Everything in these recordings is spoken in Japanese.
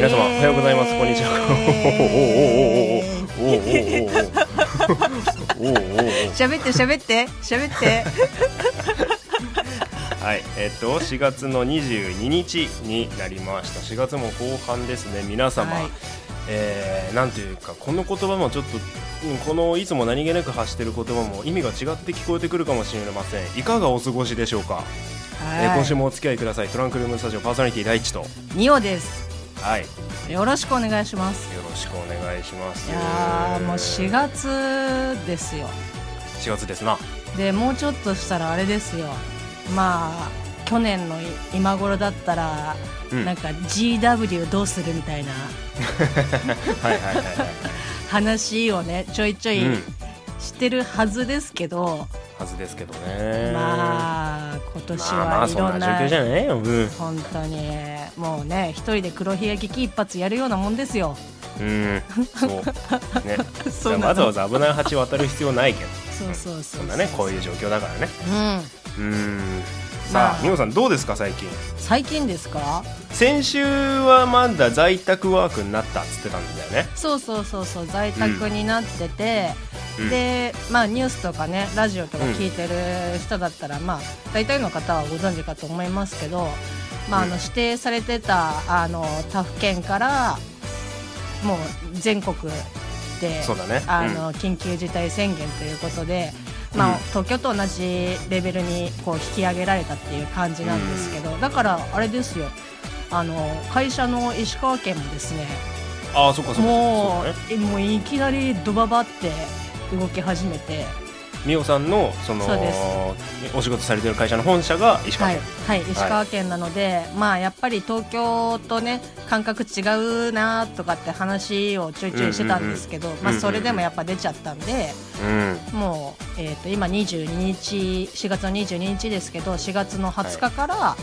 はい皆様おはようございます。こんにちは。おおおおおおおおおおおおおおお喋って喋って喋ってはいえっと4月の22日になりました4月も後半ですね皆様、はいえーなんていうかこの言葉もちょっとうんこのいつも何気なく発している言葉も意味が違って聞こえてくるかもしれませんいかがお過ごしでしょうか、えー今週もお付き合いくださいトランクルームスタジオパーソナリティ第一とニオですはい。よよろしくお願いします。ろしくお願いします。いやーもう4月ですよ。4月ですな。でもうちょっとしたらあれですよ。まあ去年のい今頃だったら、うん。なんか GW どうするみたいな。はいはいはいはい。話をねちょいちょいうん。してるはずですけど、はずですけどね。まあ今年はいそんなろんな,、状況じゃないよ。うん、本当にもうね一人で黒ひげ危機一発やるようなもんですよ。うん、そう。ね。そうわざわざ危ない橋渡る必要ないけどそうそうそうそんなねこういう状況だからね。うん。うんさまあ。あ美穂さんどうですか最近？最近ですか？先週はまだ在宅ワークになったっつってたんだよね。そうそうそうそう在宅になってて、うん。でまあニュースとかねラジオとか聞いてる人だったら、まあ大体の方はご存知かと思いますけど、まあ、あうん。の指定されてたあの他府県からもう全国でそうだね。あの緊急事態宣言ということで、まあうん。東京と同じレベルにこう引き上げられたっていう感じなんですけど、だからあれですよ。あの会社の石川県もですねああそっかそっかもそうだね。もういきなりドババって動き始めて美穂さんのそのお仕事されてる会社の本社が石川はい。県、、はい、石川県なので、まあやっぱり東京とね感覚違うなとかって話をちょいちょいしてたんですけど、まあそれでもやっぱ出ちゃったんで、うん。もう、えー、と今22日4月の22日ですけど4月の20日から、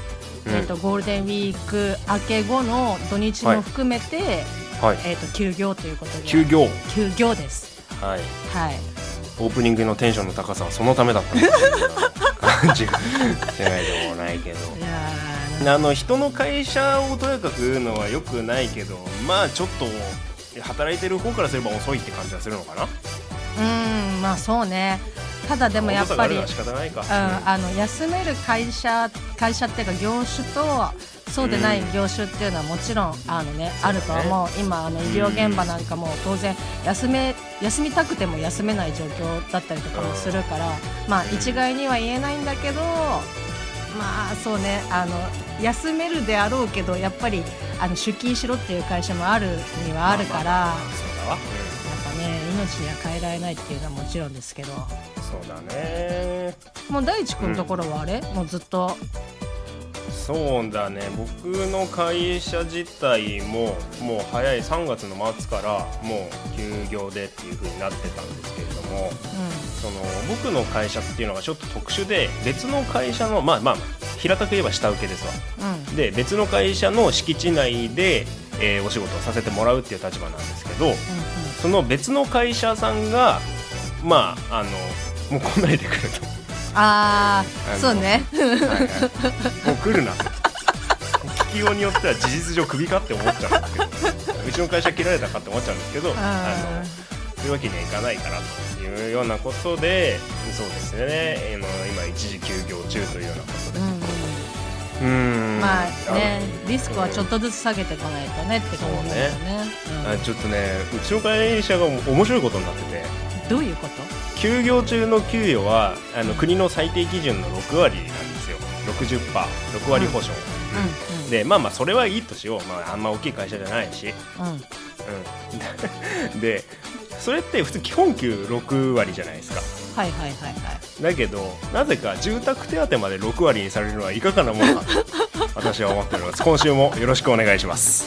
うん。えー、とゴールデンウィーク明け後の土日も含めて、はい。えー、と休業ということで。休業。休業です。はい。はいオープニングのテンションの高さはそのためだったの感じ。がしないでもないけど。あの人の会社をとやかく言うのはよくないけどまあちょっと働いてる方からすれば遅いって感じはするのかな。ーうんまあそうね。ただでもやっぱり、うん、あるの休める会社会社っていうか業種とそうでない業種っていうのはもちろんあの、ねあると思う。今あの医療現場なんかも当然休め休みたくても休めない状況だったりとかもするから、まあ一概には言えないんだけどまあそうねあの休めるであろうけどやっぱりあの出勤しろっていう会社もあるにはあるから。命には変えられないっていうのはもちろんですけど。うんそうだね。もう大地君のところはあれ、もうずっと？そうだね。僕の会社自体ももう早い3月の末からもう休業でっていう風になってたんですけれどもその僕の会社っていうのがちょっと特殊で別の会社のまあまあ平たく言えば下請けですわ。うん。うんで別の会社の敷地内で、えーお仕事をさせてもらうっていう立場なんですけどその別の会社さんがまああのもう来ないでくれと。ああそうね。はいはい、もう来るなと。聞きようによっては事実上クビかって思っちゃうんですけど。うちの会社切られたかって思っちゃうんですけどああのそういうわけにはいかないからというようなことでそうですね。あの今一時休業中というようなことで。ーうんまあねあリスクはちょっとずつ下げていかないとねって感じだよね。のあちょっとねうちの会社が面白いことになってて。うんどういうこと休業中の給与はあの国の最低基準の6割なんですよ。60%6 割保証、うん。うん。でまあまあそれはいいとしよう、まあ、あんま大きい会社じゃないし、うん。うん、でそれって普通基本給6割じゃないですかはいはいはいはい。だけどなぜか住宅手当まで6割にされるのはいかがなものかと 私は思っております。今週もよろしくお願いします。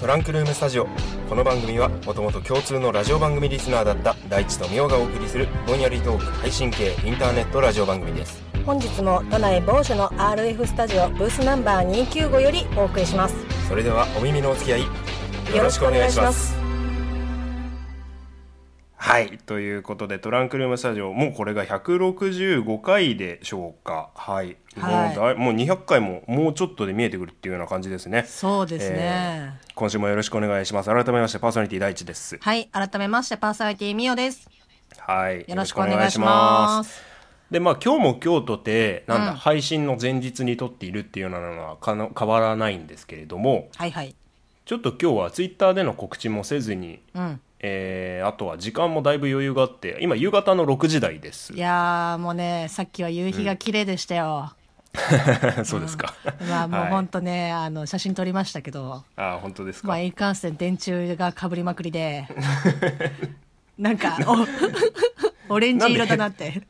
トランクルームスタジオ。この番組はもともと共通のラジオ番組リスナーだった大地とみおがお送りするぼんやりトーク配信系インターネットラジオ番組です。本日も都内某所の RF スタジオブースナンバー295よりお送りします。それではお耳のお付き合いよろしくお願いしますはい。ということでトランクルームスタジオもうこれが165回でしょうか。はい、はい。もうだいもう200回ももうちょっとで見えてくるっていうような感じですね。そうですね、今週もよろしくお願いします。改めましてパーソナリティ第一です。はい。改めましてパーソナリティみおです。はい。よろしくお願いします。でまあ今日も今日とてなんだ、うん配信の前日に撮っているっていうようなのはかな変わらないんですけれどもはいはい。ちょっと今日はツイッターでの告知もせずに、うんえーあとは時間もだいぶ余裕があって今夕方の6時台です。いやーもうねさっきは夕日が綺麗でしたよ、そうですか、まあもうはい。ほんとね、あの写真撮りましたけど。あー本当ですか、まあいかんせん電柱がかぶりまくりで。なんかお オレンジ色だなって。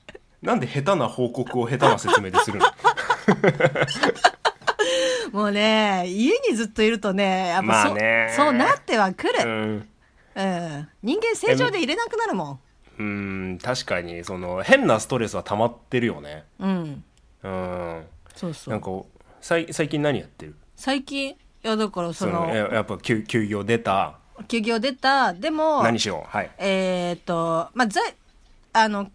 なんで下手な報告を下手な説明でするの？もうね家にずっといるとねやっぱそ,、まあね。そうなってはくる、うんうん、人間正常でいれなくなるもん。うん確かにその変なストレスは溜まってるよね。うん。うん。そうそう。なんかさい最近何やってる？最近いやだからそそののややっぱ休休業出た？休業出た。でも何しよう？はい。えーっとまあ在あの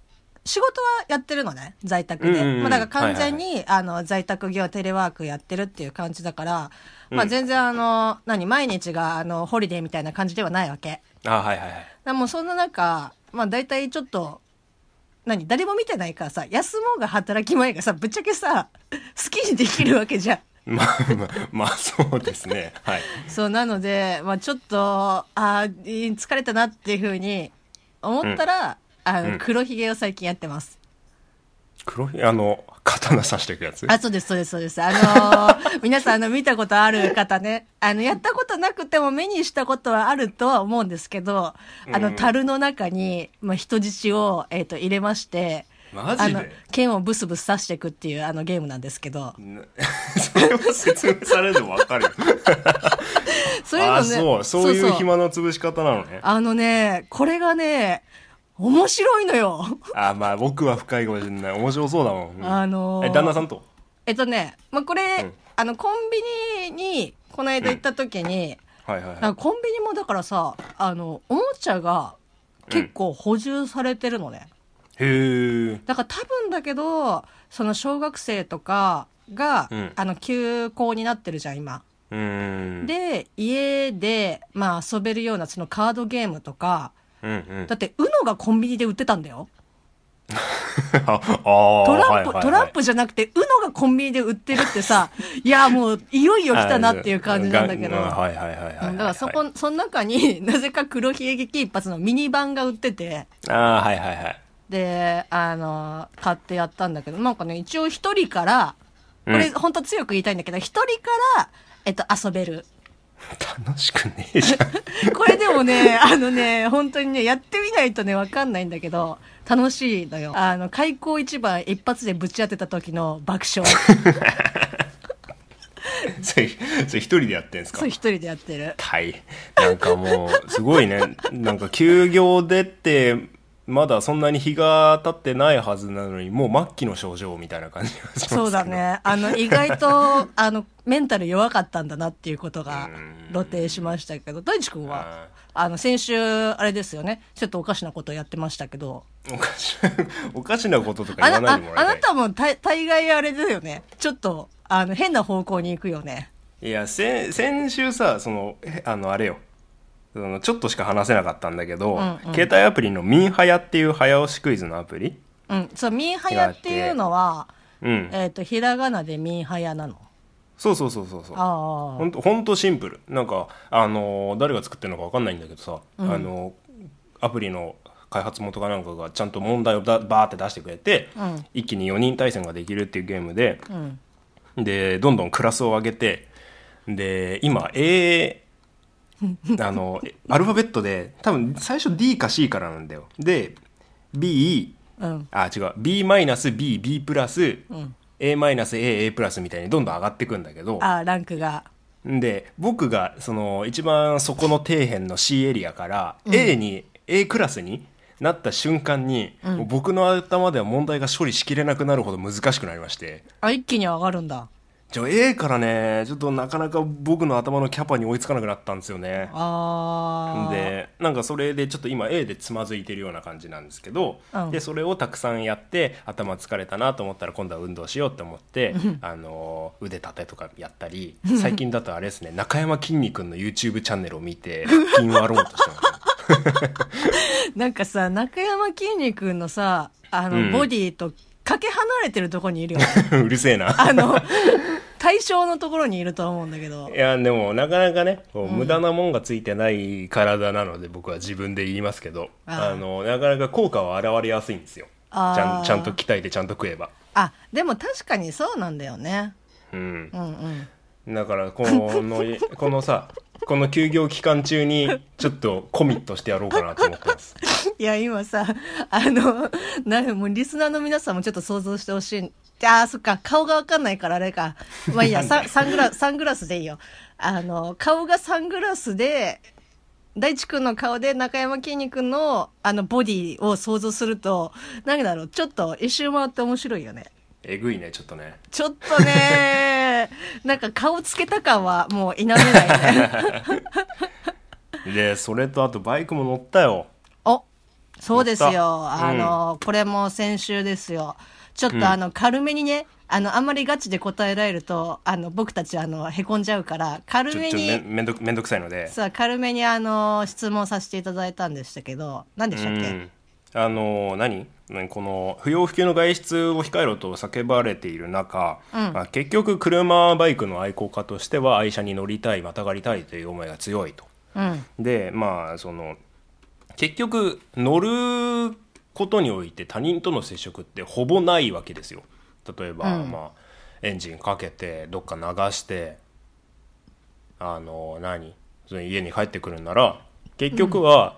仕事はやってるのね。在宅で、うんうんうん。まあ、だから完全に、あの在宅業テレワークやってるっていう感じだから、まあ、うん。全然あの何？毎日があのホリデーみたいな感じではないわけあはいはいはい。でもうそんな中、まあ大体ちょっと、何誰も見てないからさ、休もうが働き前がさ、ぶっちゃけさ、好きにできるわけじゃん。まあまあまあそうですね。はい。そう、なので、まあちょっと、あー疲れたなっていうふうに思ったら、あの、うん。黒ひげを最近やってます。黒いあの刀刺していくやつ？あ、そうです、そうです、そうです。あのー 皆さん、あの、見たことある方ね、あの、やったことなくても目にしたことはあるとは思うんですけど、あの、うん樽の中に、まあ、人質を、えっ、と、入れまして、マジで？あの、剣をブスブス刺していくっていう、あの、ゲームなんですけど、な それを説明されるの分かるよ。そういうのね、あそう。そういうそ暇の潰し方なのね。あのね、これがね、面白いのよ。あまあ僕は深いかもしれない。面白そうだもん、うん。あのーえ旦那さんと？えっとね、まあ、これ、うん。あの、コンビニに、この間行った時に、はいはいコンビニもだからさ、あの、おもちゃが結構補充されてるのね。へえだから多分だけど、その小学生とかが、うん。あの、休校になってるじゃん、今。うーん。で、家で、まあ遊べるようなそのカードゲームとか、うんうん。だって UNO がコンビニで売ってたんだよ。トランプ、トランプじゃなくて UNO がコンビニで売ってるってさ、いやもういよいよ来たなっていう感じなんだけど。がはいはいはいだからそこ、その中に なぜか黒ひげ危機一発のミニ版が売ってて、ああはいはいはい。で、あの、買ってやったんだけど、なんかね、一応一人から、これうん。本当強く言いたいんだけど、一人から、えっと、遊べる。楽しくねえじゃん これでもね、あのね、本当にね、やってみないとね、わかんないんだけど、楽しいのよ。あの、開口一番一発でぶち当てた時の爆笑。それそれ一人でやってんすか？そう、一人でやってる。はいなんかもうすごいねなんか休業でってまだそんなに日が経ってないはずなのにもう末期の症状みたいな感じがしますそうだね。あの、意外と、あの、メンタル弱かったんだなっていうことが露呈しましたけど、大地君は、あの、先週、あれですよね、ちょっとおかしなことをやってましたけど、おかし おかしなこととかあ言わなああなないでもらいたい。たも大大概あれだよね。ちょっと、あの、変な方向に行くよね。いや先先週さそのえあのあれよそのちょっとしか話せなかったんだけど、うんうん携帯アプリのミンハヤっていう早押しクイズのアプリうん。そう、ミンハヤっていうのは、うんえっ、と、ひらがなでミンハヤなの？そうそうそうそうそうあほんとほんとシンプルなんかあのー誰が作ってるのか分かんないんだけどさ、あのーアプリの開発元かなんかがちゃんと問題をだバーって出してくれて、うん一気に4人対戦ができるっていうゲームで、あ。うん。でどんどんクラスを上げてで今 A あのアルファベットで多分最初 D か C からなんだよで B うん。あ違う B マイナス BB プラスうん。A マイナス AA プラスみたいにどんどん上がっていくんだけどあランクが。で僕がその一番そこの底辺の C エリアから、A に A クラスになった瞬間に、もう僕の頭では問題が処理しきれなくなるほど難しくなりましてあ、一気に上がるんだ。じゃあ A からねちょっとなかなか僕の頭のキャパに追いつかなくなったんですよね。あー。でなんかそれでちょっと今 A でつまずいてるような感じなんですけど、うん。でそれをたくさんやって頭疲れたなと思ったら今度は運動しようって思って、あの腕立てとかやったり最近だとあれですね中山きんに君の YouTube チャンネルを見て腹筋割ろうとしてますなんかさ中山きんに君のさあの、うん。ボディとかけ離れてるところにいるよね。うるせえな。あの対象のところにいると思うんだけど。いやでもなかなかねこう無駄なもんがついてない体なので僕は自分で言いますけど。あのなかなか効果は現れやすいんですよ。ちゃんちゃんと鍛えてちゃんと食えば。あでも確かにそうなんだよね。うん。うんうん。だからこの このさこの休業期間中にちょっとコミットしてやろうかなと思ってます。いや今さあのなもうリスナーの皆さんもちょっと想像してほしいあーそっか顔がわかんないからあれか。まあいいやササングラサングラスでいいよ。あの顔がサングラスで大地君の顔で中山きんに君のあのボディを想像すると何だろうちょっと一周回って面白いよね。えぐいねちょっとね。ちょっとね なんか顔つけた感はもう否めないね。でそれとあとバイクも乗ったよ。おそうですよ。あの、これも先週ですよ。ちょっとあの、軽めにね、あの、あんまりガチで答えられると、あの、僕たちあの、へこんじゃうから、軽めに、めんどくめんどくさいので。さあ、軽めにあの、質問させていただいたんでしたけど、何でしたっけ、うん。あの何？何この不要不急の外出を控えろと叫ばれている中、まあ結局車バイクの愛好家としては愛車に乗りたいまたがりたいという思いが強いと。うん。でまあその結局乗ることにおいて他人との接触ってほぼないわけですよ。例えば、まあ、エンジンかけてどっか流してあの何？その家に帰ってくるんなら結局は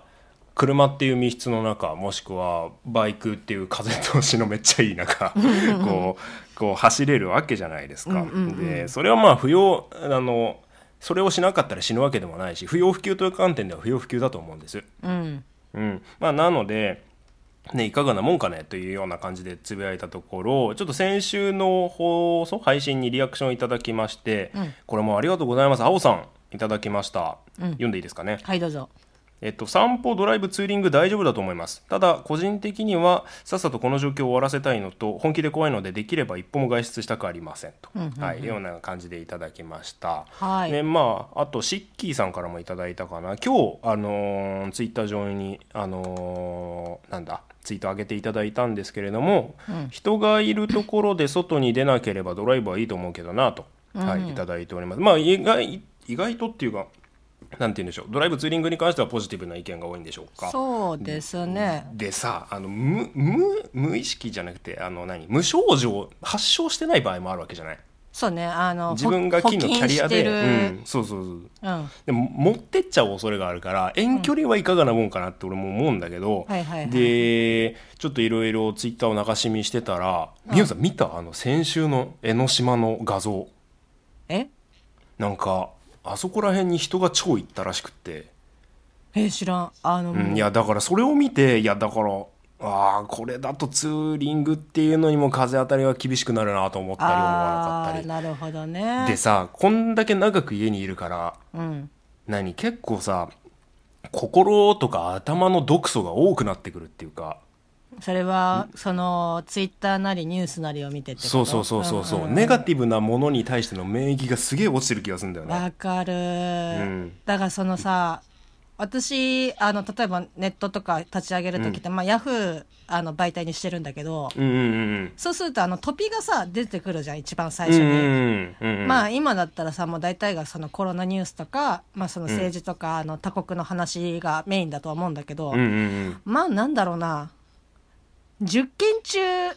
車っていう密室の中もしくはバイクっていう風通しのめっちゃいい中こうこう走れるわけじゃないですか。でそれはまあ不要あのそれをしなかったら死ぬわけでもないし不要不急という観点では不要不急だと思うんです。うん。うんまあ、なので、ね、いかがなもんかねというような感じでつぶやいたところちょっと先週の放送配信にリアクションいただきまして、これもありがとうございます。青さんいただきました、読んでいいですかね？はい、どうぞ。えっと、散歩ドライブツーリング大丈夫だと思います。ただ個人的にはさっさとこの状況を終わらせたいのと本気で怖いのでできれば一歩も外出したくありませんと、はい、いうような感じでいただきました。はい。でまああとシッキーさんからもいただいたかな。今日あのーツイッター上にあのーなんだ？ツイート上げていただいたんですけれども、人がいるところで外に出なければドライブはいいと思うけどなと、はい、いただいております。まあ意外意外とっていうかなんて言うんでしょう。ドライブツーリングに関してはポジティブな意見が多いんでしょうか。そうですね。でさあの無無無意識じゃなくてあの何？無症状発症してない場合もあるわけじゃない？そうね、あの、自分が金のキャリアで、補うん、そうそうそう。るうん。でも持ってっちゃう恐れがあるから遠距離はいかがなもんかなって俺も思うんだけど、でちょっといろいろツイッターを流し見してたらみゆさん見た？あの先週の江ノ島の画像。え？なんかあそこら辺に人が超行ったらしくって、え、知らん。あの、うん、いやだからそれを見ていやだからああこれだとツーリングっていうのにも風当たりが厳しくなるなと思ったり思わなかったり。なるほどね。でさこんだけ長く家にいるからうん。何結構さ心とか頭の毒素が多くなってくるっていうか。それは、その、ツイッターなりニュースなりを見てってそうそうそうそうそう、んんん。ネガティブなものに対しての免疫がすげえ落ちてる気がするんだよね。わかる、ん。だからそのさ私あの例えばネットとか立ち上げる時って、まあ、ヤフーあの媒体にしてるんだけど、うんうんうん。そうするとあのトピがさ出てくるじゃん一番最初に。うんうんうんうんまあ今だったらさもう大体がそのコロナニュースとか、まあ、その政治とか、あの他国の話がメインだと思うんだけど、うんうんうん。まあなんだろうな。10件中い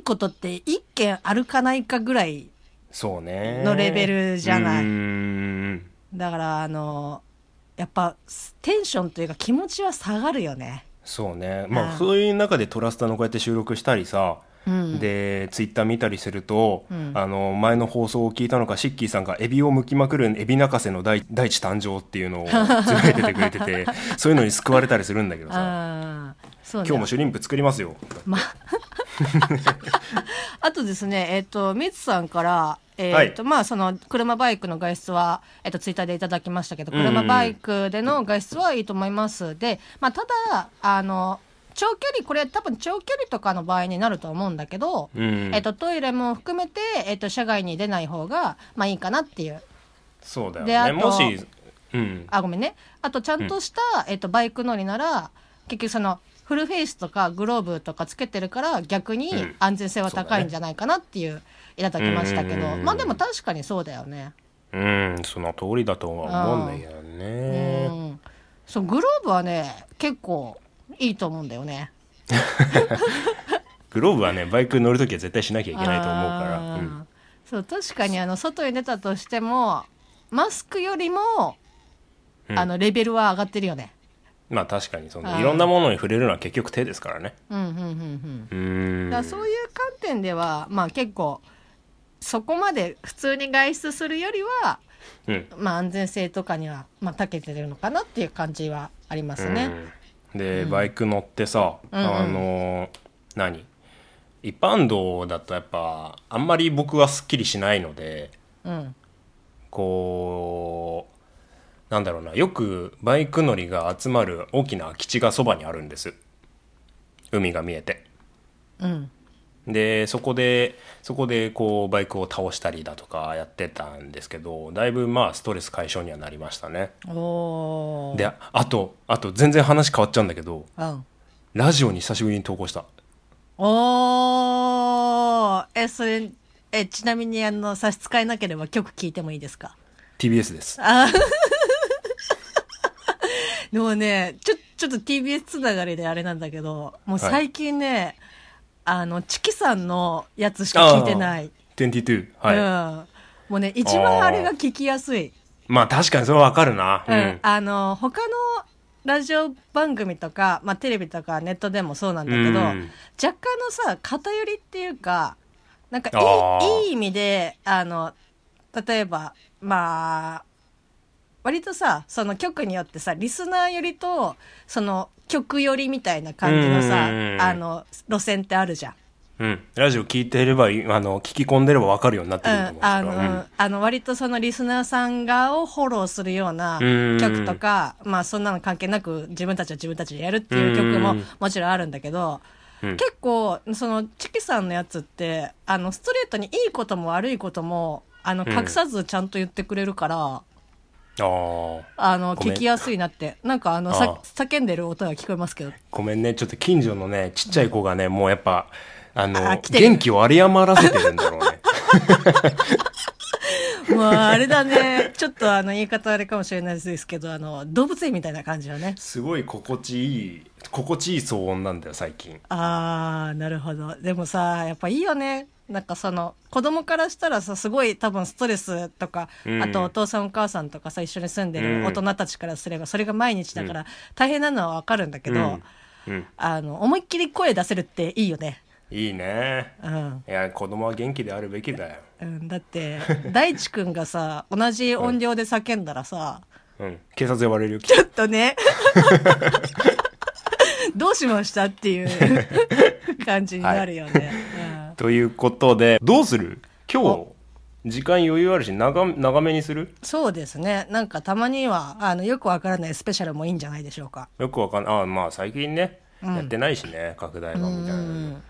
いことって1件あるかないかぐらいそうね。のレベルじゃない。うんうんうん。だからあのやっぱテンションというか気持ちは下がるよね。そうね。まうん。あそういう中でトラスタのこうやって収録したりさ、うん。でツイッター見たりすると、ん。あの前の放送を聞いたのかシッキーさんがエビを剥きまくるエビ泣かせの大大地誕生っていうのを つぶやいててくれててそういうのに救われたりするんだけどさ。今日もシュリンプ作りますよ。ま あとですねえっ、とみつさんからえーとまあ、その車バイクの外出は、えー、とツイッターでいただきましたけど車バイクでの外出はいいと思います。で、まあ、ただあの長距離これ多分長距離とかの場合になると思うんだけど、うん。えっとトイレも含めて、えっと車外に出ない方がまあいいかなっていう。そうだよであとねもしうん。あごめんね。あとちゃんとした、えっとバイク乗りなら結局そのフルフェイスとかグローブとかつけてるから逆にうん。安全性は高いんじゃないかなっていういただきましたけど、うんまあでも確かにそうだよね。うんその通りだとは思うんだけどうねん、そうグローブはね結構いいと思うんだよね。グローブはねバイク乗るときは絶対しなきゃいけないと思うから、うん。そう確かにあの外に出たとしてもマスクよりも、うん。あのレベルは上がってるよね。まあ確かにそのいろんなものに触れるのは結局手ですからね。うんうんうんうん。うん。だそういう観点ではまあ結構そこまで普通に外出するよりは、うん。まあ、安全性とかにはまあ長けてるのかなっていう感じはありますね。うん。で、バイク乗ってさ、うんうん。あの何？一般道だとやっぱあんまり僕はすっきりしないのでうん。こうなんだろうなよくバイク乗りが集まる大きな空き地がそばにあるんです。海が見えて。うんでそこでそこでこうバイクを倒したりだとかやってたんですけどだいぶまあストレス解消にはなりましたね。であとあと全然話変わっちゃうんだけどうん。ラジオに久しぶりに投稿した。おー。えそれえちなみにあの差し支えなければ曲聴いてもいいですか？TBS です。あ。でもねちょちょっと TBS つながりであれなんだけどもう最近ね、あのチキさんのやつしか聞いてない、22はい、うん、もうね一番あれが聞きやすい、まあ確かにそれはわかるな。うん。あの他のラジオ番組とか、まあ、テレビとかネットでもそうなんだけど、うん。若干のさ偏りっていうかなんかいいいい意味であの例えばまあ割とさその曲によってさリスナー寄りとその曲寄りみたいな感じのさうんあの路線ってあるじゃん。うん、ラジオ聞いていればいあの聞き込んでればわかるようになってると思うんですあけど、の、あの割とそのリスナーさん側をフォローするようなうん。曲とか、まあそんなの関係なく自分たちは自分たちでやるっていう曲もうん。もちろんあるんだけど、うん。結構そのチキさんのやつってあのストレートにいいことも悪いこともあのうん。隠さずちゃんと言ってくれるから、あの聞きやすいなって。なんかあのさあ叫んでる音が聞こえますけど。ごめんね。ちょっと近所のねちっちゃい子がねもうやっぱあの元気を有り余らせてるんだろうね。もうあれだね。ちょっとあの言い方あれかもしれないですけどあの動物園みたいな感じだね。すごい心地いい心地いい騒音なんだよ最近。あーなるほど。でもさやっぱいいよねなんかその子供からしたらさすごい多分ストレスとか、うん。あとお父さんお母さんとかさ一緒に住んでうん。る大人たちからすればそれが毎日だから大変なのはわかるんだけど、うん。うん。あの思いっきり声出せるっていいよね。いいね。うん、いや子供は元気であるべきだよ。うん、だって大地君がさ同じ音量で叫んだらさ、うん。警察呼ばれるよ。ちょっとね。どうしました？っていう 感じになるよね、ということでどうする？今日時間余裕あるし長長めにする？そうですね。なんかたまにはあのよくわからないスペシャルもいいんじゃないでしょうか。よくわかんないああまあ最近ね、やってないしね拡大版みたいな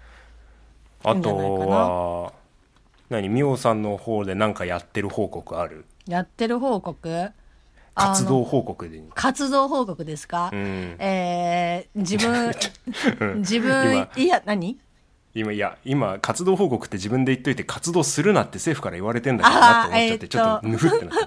あとなは何？ミオさんの方で何かやってる報告ある？やってる報告？活動報告で活動報告ですか、うん。えー、自分 うん。自分いや何？今いや今活動報告って自分で言っといて活動するなって政府から言われてんだけどなって思っちゃって、ちょっとぬふってなって。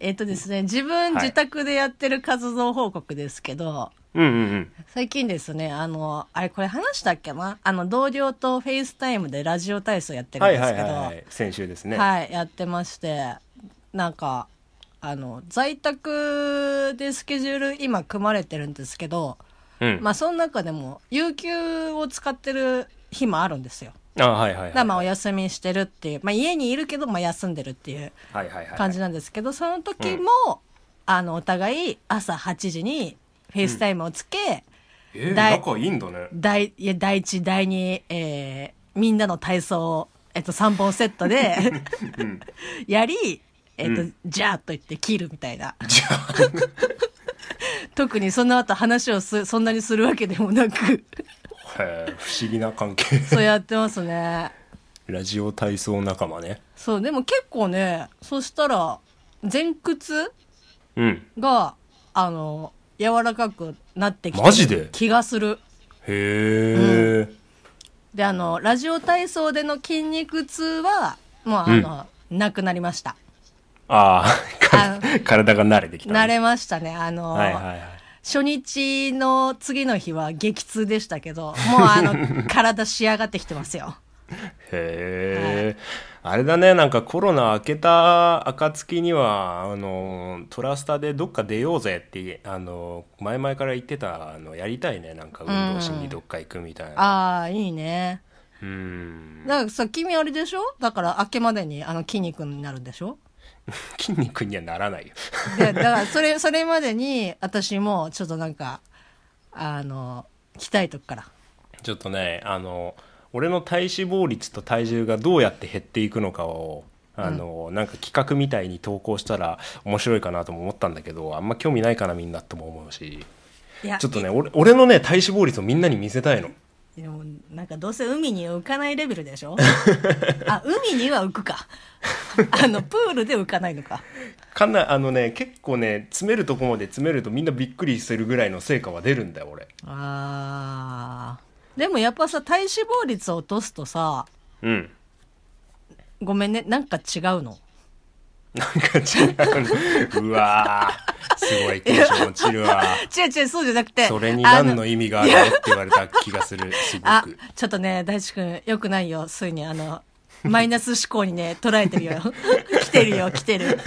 えっ、とですね自分はい。自宅でやってる活動報告ですけど、うんうんうん。最近ですねあのあれこれ話したっけな？あの同僚と FaceTime でラジオ体操やってるんはいですけど、はいはいはい。先週ですね、はい、やってまして、なんか、あの、在宅でスケジュール今組まれてるんですけど、うん。まあその中でも、有給を使ってる日もあるんですよ。あはいはいはい。だまあお休みしてるっていう、まあ家にいるけど、まあ休んでるっていう感じなんですけど、その時も、あの、お互い朝8時に FaceTime をつけ、えー、だい仲いいんだね。第いや第一第二、えーみんなの体操を、えっと、3本セットで、うん。やり、えっと、うんじゃあと言って切るみたいな。じゃあ。特にその後話をすそんなにするわけでもなく、へえ不思議な関係。そうやってますね。ラジオ体操仲間ね。そう、でも結構ね、そしたら、前屈うん。が、あの、柔らかくなってきてマジで？気がする。へえ、で、あの、ラジオ体操での筋肉痛は、もうあの、なくなりました。ああ体が慣れてきた。慣れましたね。あの、はいはいはい。初日の次の日は激痛でしたけど、もうあの、体仕上がってきてますよ。へえ、あれだねなんかコロナ明けた暁にはあのトラスタでどっか出ようぜってあの前々から言ってたのやりたいね。なんか運動しにどっか行くみたいな。ああ、いいね。うん。だからさ、君あれでしょ？だから明けまでにあの筋肉になるんでしょ？筋肉にはならないよ。で、だからそれ、それまでに私もちょっとなんか、あの、鍛えとくから。ちょっとねあの俺の体脂肪率と体重がどうやって減っていくのかをあの、なんか企画みたいに投稿したら面白いかなとも思ったんだけどあんま興味ないかなみんなとも思うし。ちょっとね俺俺のね体脂肪率をみんなに見せたいのでもなんかどうせ海に浮かないレベルでしょ？あ海には浮くか。あのプールで浮かないのか。かなあのね結構ね詰めるとこまで詰めるとみんなびっくりするぐらいの成果は出るんだよ俺。あー。でもやっぱさ体脂肪率を落とすとさうん。ごめんねなんか違うの？なんか違うの。うわー。すごいテンション落ちるわ。違う違うそうじゃなくてそれに何の意味があるの？って言われた気がするすごあくちょっとね大地君よくないよ。そういうにあのマイナス思考にね捉え てるよ。来てるよ来てる。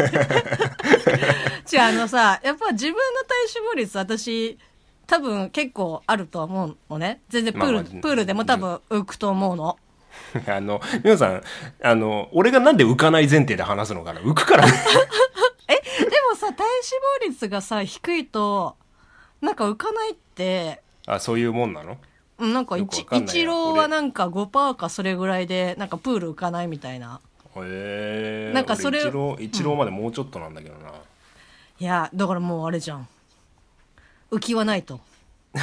違うあのさやっぱ自分の体脂肪率私多分結構あるとは思うのね。全然プール、まあまあプールでも多分浮くと思うの あの皆さんあの俺がなんで浮かない前提で話すのかな。浮くから。ねでもさ体脂肪率がさ低いとなんか浮かないってあそういうもんなの？うんなんか一一郎はなんか5%かそれぐらいでなんかプール浮かないみたいな。へえなんかそれ俺一郎一郎までもうちょっとなんだけどな、いやだからもうあれじゃん。浮きはないと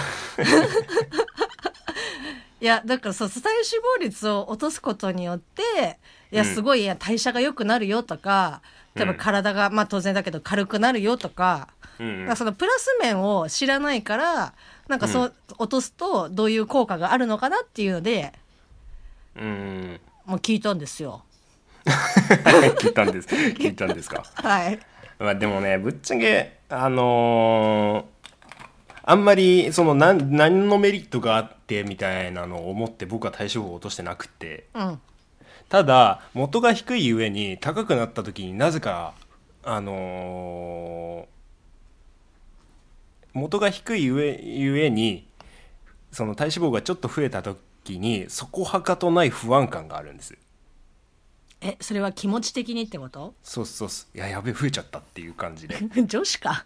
いやだからさ体脂肪率を落とすことによっていやうんすごいいや代謝が良くなるよとか例えばうん体が、まあ当然だけど軽くなるよとかうんそのプラス面を知らないからなんかそう、落とすとどういう効果があるのかなっていうのでうん。もう聞いたんですよ。聞いたんです。聞いたんですか？はい。まあでもねぶっちゃけあのーあんまりその何何のメリットがあってみたいなのを思って僕は体脂肪を落としてなくて。うん。ただ元が低い上に高くなった時になぜかあのー元が低い上ゆえにその体脂肪がちょっと増えた時に底はかとない不安感があるんですえそれは気持ち的にってこと？そうそうそういややべえ増えちゃったっていう感じで。女子か？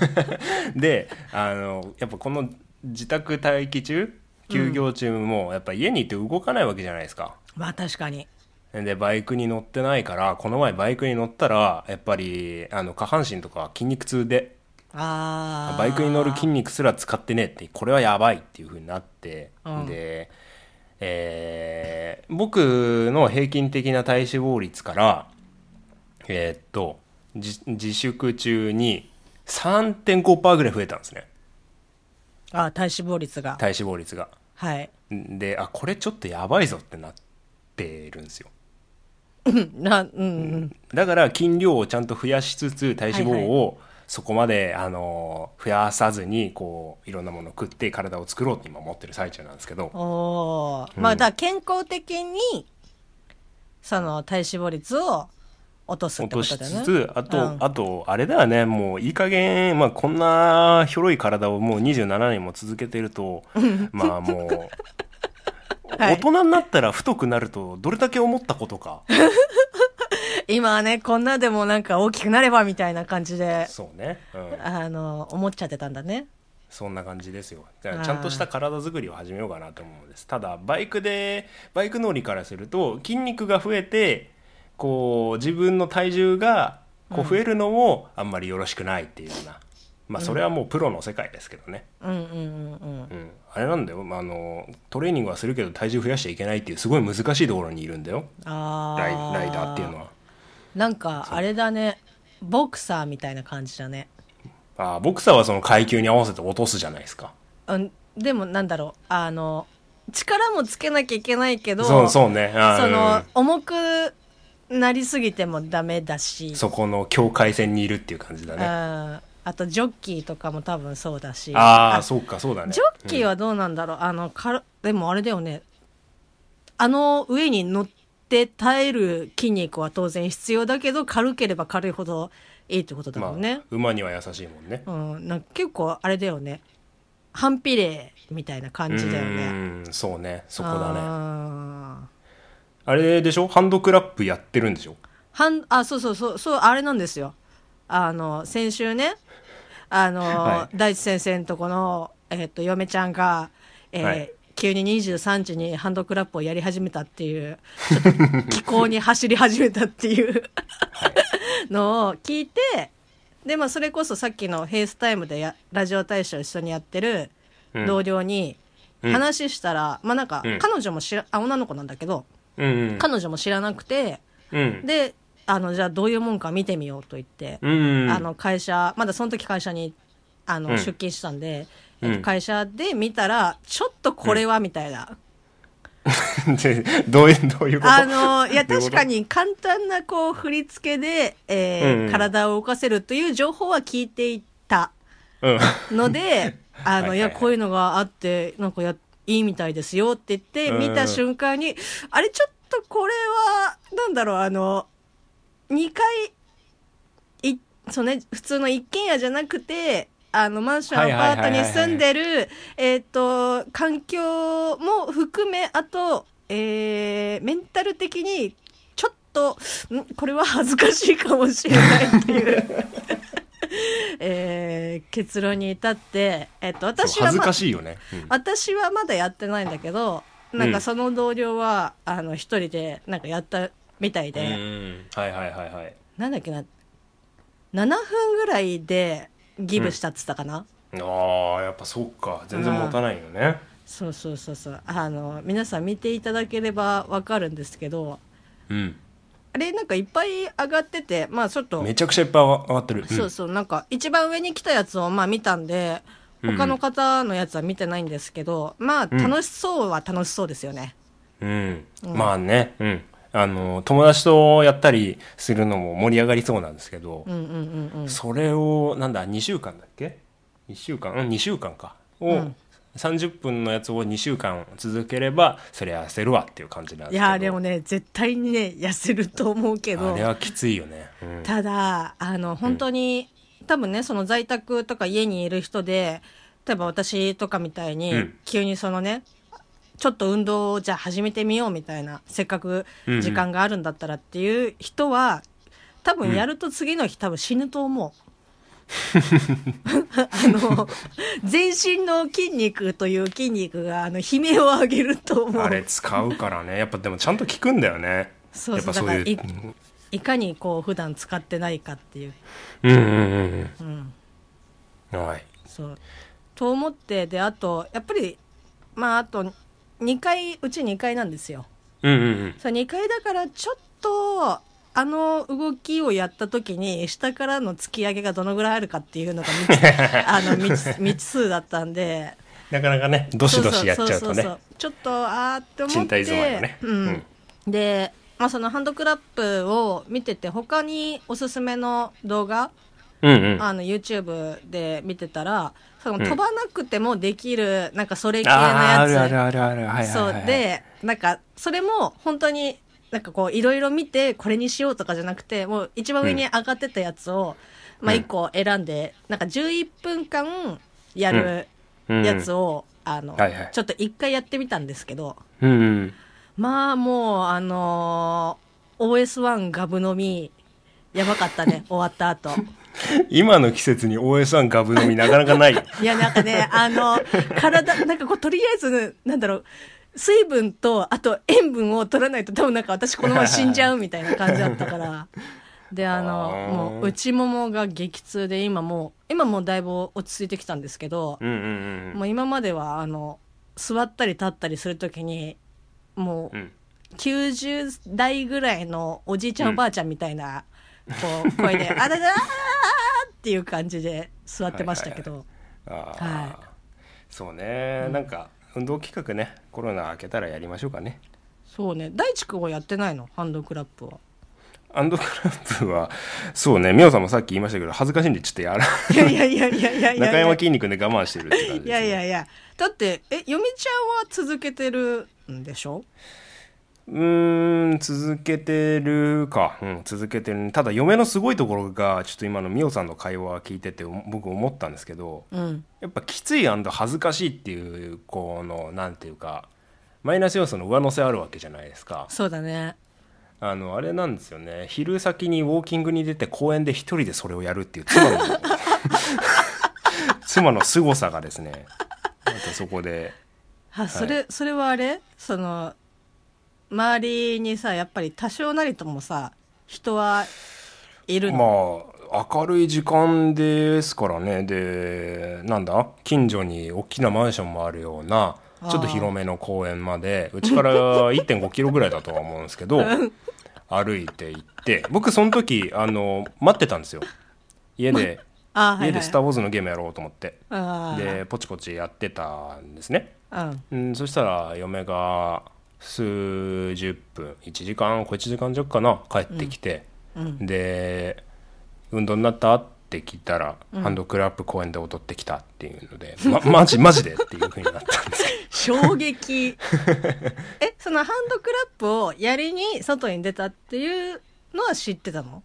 であのやっぱこの自宅待機中休業中もやっぱ家にいて動かないわけじゃないですか、まあ確かに。でバイクに乗ってないからこの前バイクに乗ったらやっぱりあの下半身とか筋肉痛でああバイクに乗る筋肉すら使ってねえってこれはやばいっていう風になって、うん。で、えー僕の平均的な体脂肪率からえーっと自自粛中に3.5%ぐらい増えたんですね。あー体脂肪率が。体脂肪率が。はい。であこれちょっとやばいぞってなってるんですよ。なうんうん。だから筋量をちゃんと増やしつつ体脂肪はいをそこまで、あの増やさずにこういろんなものを食って体を作ろうって今思ってる最中なんですけど。おー。まあだ健康的にその体脂肪率を落とすっ落してこととだよね。つつあと、うん。あとあれだよね。もういい加減、まあ、こんな広い体をもう27年も続けてると まあもう。はい。大人になったら太くなるとどれだけ思ったことか 今はねこんなでもなんか大きくなればみたいな感じでそうね、うん。あの思っちゃってたんだね。そんな感じですよ。ちゃんとした体作りを始めようかなと思うんです。ただバイクでバイク乗りからすると筋肉が増えてこう自分の体重がこう増えるのもあんまりよろしくないっていうような、まあそれはもうプロの世界ですけどね、うんうんうんうん。うん、あれなんだよ、まあ、あのトレーニングはするけど体重増やしちゃいけないっていうすごい難しいところにいるんだよ。あライーライダーっていうのはなんかあれだね。ボクサーみたいな感じだね。あーボクサーはその階級に合わせて落とすじゃないですか。うんでもなんだろう。あの力もつけなきゃいけないけどそうそうね。そのうん重くなりすぎてもダメだし。そこの境界線にいるっていう感じだね。ああとジョッキーとかも多分そうだし。ああそうかそうだね。ジョッキーはどうなんだろう、あのからでもあれだよね。あの上に乗って耐える筋肉は当然必要だけど軽ければ軽いほどいいってことだまあもんね、馬には優しいもんね。うん、なんか結構あれだよね。反比例みたいな感じだようね。ーん。そうね。そこだね。あー。あれでしょ？ハンドクラップやってるんでしょ？はんあそうそうそう。そうあれなんですよ。あの先週ねあの、はい。大地先生のとこの、えっと嫁ちゃんが、えーはい急に23時にハンドクラップをやり始めたっていうちょっと奇行に走り始めたっていうのを聞いてでまあそれこそさっきの FaceTime でやラジオ体操一緒にやってるうん。同僚にうん。話したら、まあなんかうん。彼女も知らあ女の子なんだけどうんうん。彼女も知らなくてうん。であのじゃあどういうもんか見てみようと言って、うん。あの会社まだその時会社にあの、うん。出勤したんで、会社で見たらちょっとこれはみたいな、でどういうどういうこと？あのいや確かに簡単なこう振り付けで、えーうんうん。体を動かせるという情報は聞いていたうん。ので あのはいはいはい。いやこういうのがあってなんかやいいみたいですよって言ってうん。見た瞬間に、あれちょっとこれはなんだろうあの2階いそうね普通の一軒家じゃなくてあのマンションアパートに住んでるえっと環境も含めあと、えーメンタル的にちょっとん？これは恥ずかしいかもしれないっていう。えー結論に至って、えっと、私は、ま恥ずかしいよね、うん。私はまだやってないんだけどなんかその同僚は、あの一人でなんかやったみたいで、うんはいはいはいはい。なんだっけな。7分ぐらいでギブしたっつったかな、ああやっぱそうか。全然持たないよね。そうそうそうそう。あの皆さん見ていただければわかるんですけどうん。あれなんかいっぱい上がっててまあちょっとめちゃくちゃいっぱい上がってる、そうそうなんか一番上に来たやつをまあ見たんでうん。他の方のやつは見てないんですけど、まあうん。楽しそうは楽しそうですよね、うん、まあね、うん、あの友達とやったりするのも盛り上がりそうなんですけど、うん、うんうんうん。それをなんだ2週間だっけ？1週間？うん2週間か。を、うん。30分のやつを2週間続ければそれ痩せるわっていう感じなんですいけど。やでもね絶対にね痩せると思うけど。あれはきついよね、うん、ただあの本当に、多分ねその在宅とか家にいる人で例えば私とかみたいに、うん。急にそのねちょっと運動をじゃあ始めてみようみたいなせっかく時間があるんだったらっていう人は多分やると次の日多分死ぬと思う。あの全身の筋肉という筋肉があの悲鳴を上げると思う。あれ使うからね。やっぱでもちゃんと効くんだよね。そうそうそういう。だからいかにこう普段使ってないかっていう、うんうんうんうん、うん。はい。そう。と思ってであとやっぱりまああと2回うち2回なんですよ。うんうんうん。そう2回だからちょっとあの動きをやった時に下からの突き上げがどのぐらいあるかっていうのが未知 あの未知未知数だったんで。なかなかねどしどしやっちゃうとね。ちょっとあーって思って賃貸住まいのね。うん。で、まあ、そのハンドクラップを見てて他におすすめの動画うんうん。あの YouTube で見てたらそのうん。飛ばなくてもできるなんかそれ系のあーあるあやつるあるある。はいはいはいそうでなんかそれも本当になんかこういろいろ見てこれにしようとかじゃなくてもう一番上に上がってたやつを、まあうん1個選んでなんか11分間やるうん。やつを、あのちょっと一回やってみたんですけどまあもうあのー OS1 ガブ飲みやばかったね 終わった後 今の季節に OS1 ガブ飲みなかなかない。よ いや、なんかね、あの、体、なんかこう、とりあえず、なんだろう、水分と、あと塩分を取らないと多分なんか私このまま死んじゃうみたいな感じだったから。で、あの、あー。もう内ももが激痛で今もう、今もうだいぶ落ち着いてきたんですけど、うんうんうんもう今まではあの、座ったり立ったりするときに、もう、うん。90代ぐらいのおじいちゃんおばあちゃんみたいな、こう声で「あららー!」っていう感じで座ってましたけど、ああ、はそうね、なんか運動企画ねコロナ明けたらやりましょうかねそうね大地君はやってないのハンドクラップはアンドクラップはそうねみおさんもさっき言いましたけど恥ずかしいんでちょっとやらいやいやいやいやいやいや中山筋肉で我慢してるって感じです、ね、いやいやいやだってえ嫁ちゃんは続けてるんでしょうーん続けてるか、うん、続けてる。ただ嫁のすごいところがちょっと今のみおさんの会話聞いてて僕思ったんですけどうん。やっぱきつい恥ずかしいっていうこのなんていうかマイナス要素の上乗せあるわけじゃないですか。そうだね。あのあれなんですよね。昼先にウォーキングに出て公園で一人でそれをやるっていう妻の 妻の凄さがですね。またそこで。あそれ、それはあれ？その周りにさやっぱり多少なりともさ人はいるの、まあ明るい時間ですからね。でなんだ？近所に大きなマンションもあるようなちょっと広めの公園までうちから 1 5キロぐらいだとは思うんですけど歩いて行って僕その時あの待ってたんですよ。家であはいはい家で「スター・ウォーズ」のゲームやろうと思って。でポチポチやってたんですね。うん。うんそしたら嫁が数十分1時間小1時間弱かな帰ってきて、うんで運動になったって聞いたら、ハンドクラップ公園で踊ってきたっていうので、ま、マジマジでっていうふうになったんです。け 衝撃。えそのハンドクラップをやりに外に出たっていうのは知ってたの？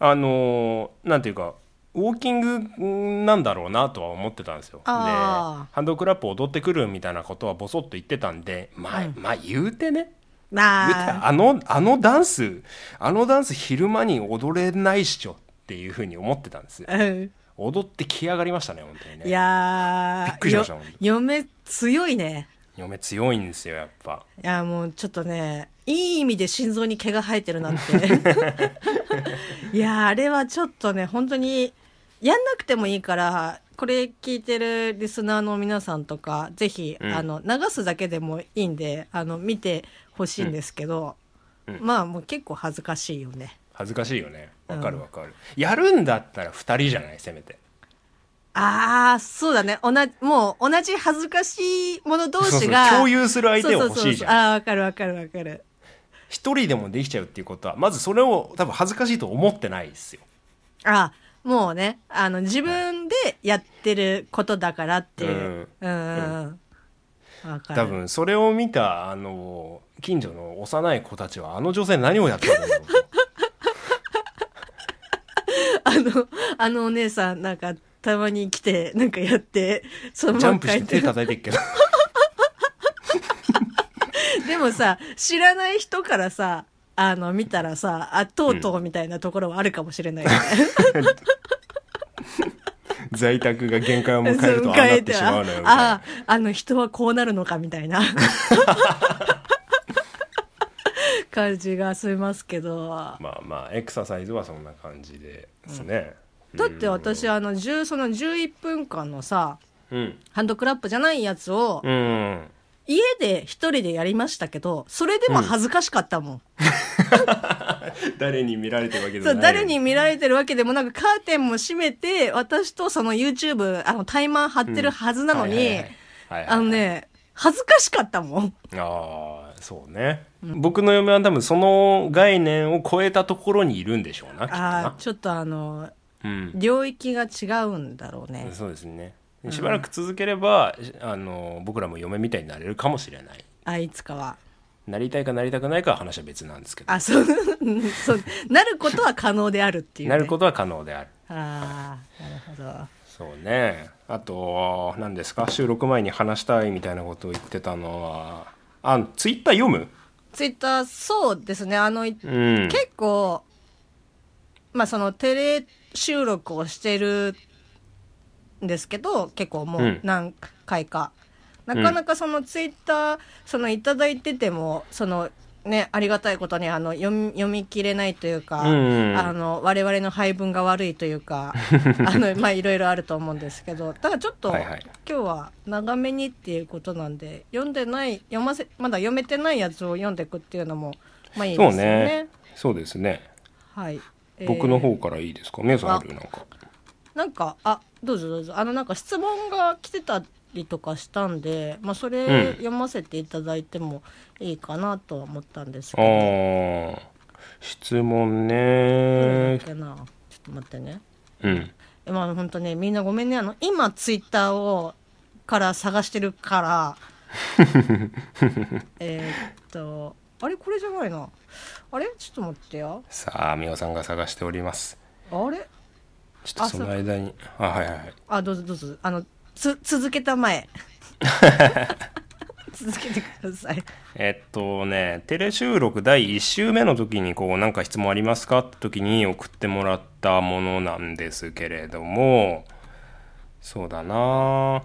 どあのーなんていうかウォーキングなんだろうなとは思ってたんですよ。であハンドクラップ踊ってくるみたいなことはボソッと言ってたんでまあ、まあ言うてね。言うてああのあのダンスあのダンス昼間に踊れないっしょっていうふうに思ってたんです踊ってき上がりましたね本当にね。いやーびっくりしました嫁強いね。嫁強いんですよやっぱ。いやもうちょっとねいい意味で心臓に毛が生えてるなんて。いやあれはちょっとね本当にやんなくてもいいからこれ聞いてるリスナーの皆さんとかぜひ、うん。あの流すだけでもいいんであの見てほしいんですけど、うん。まあもう結構恥ずかしいよね。恥ずかしいよね。わかるわかる、やるんだったら2人じゃない？せめて。ああそうだね。同じもう同じ恥ずかしい者同士がそうそう共有する相手を欲しいじゃん。ああわかるわかるわかる。一人でもできちゃうっていうことはまずそれを多分恥ずかしいと思ってないですよ。あもうねあの自分でやってることだからっていう。うん。うん。多分それを見たあの近所の幼い子たちはあの女性何をやってるんだろうとあのあのお姉さんなんかたまに来てなんかやってそのジャンプして手叩いてっけど。でもさ知らない人からさあの見たらさあとうとうみたいなところはあるかもしれないよね、在宅が限界を迎えるとああなってしまうのよあな。ああの人はこうなるのかみたいな。感じがしますけど。まあまあエクササイズはそんな感じですね、だって私あの10その11分間のさうん。ハンドクラップじゃないやつをうん家で一人でやりましたけどそれでも恥ずかしかったもん、誰に見られてるわけでもそうない誰に見られてるわけでもなくカーテンも閉めて私とその YouTube あのタイマー張ってるはずなのに、はいはいはい。はいはいあのね恥ずかしかったもん。ああそうね、僕の嫁は多分その概念を超えたところにいるんでしょうなきっとあな。あちょっとあのうん。領域が違うんだろうね。そうですねしばらく続ければ、あの僕らも嫁みたいになれるかもしれない。あいつかは。なりたいかなりたくないかは話は別なんですけど。あそう。そう。なることは可能であるっていう、ね、なることは可能である。ああなるほど。そうね。あと何ですか？収録前に話したいみたいなことを言ってたのは。あツイッター読む？ツイッターそうですね。あの、うん。結構まあそのテレ収録をしてるんですけど結構もう何回か、なかなかそのツイッターそのいただいててもそのね、ありがたいことにあの読み読み切れないというか、うんうんあの我々の配分が悪いというか あの、まあ、いろいろあると思うんですけどだからちょっと、はいはい。今日は長めにっていうことなんで読んでない読ませまだ読めてないやつを読んでいくっていうのもまあいいですよそうね。ね。そうですね。はい、えー。僕の方からいいですか皆さんあるなんか。なんかあどうぞどうぞ。あのなんか質問が来てたりとかしたんで、まあ、それうん。読ませていただいてもいいかなとは思ったんですけあど、ー。質問ねちょっと待ってね。うん。えまあ本当ねみんなごめんね。あの今ツイッターをから探してるから。えーっとあれ？これじゃないな。あれ？ちょっと待ってよ。さあみおさんが探しております。あれ？ちょっとその間に。あはいはいはい。あどうぞどうぞ。あのつ続けた前 続けてください。えっとねテレ収録第1週目の時にこうなんか質問ありますか？って時に送ってもらったものなんですけれども。そうだな。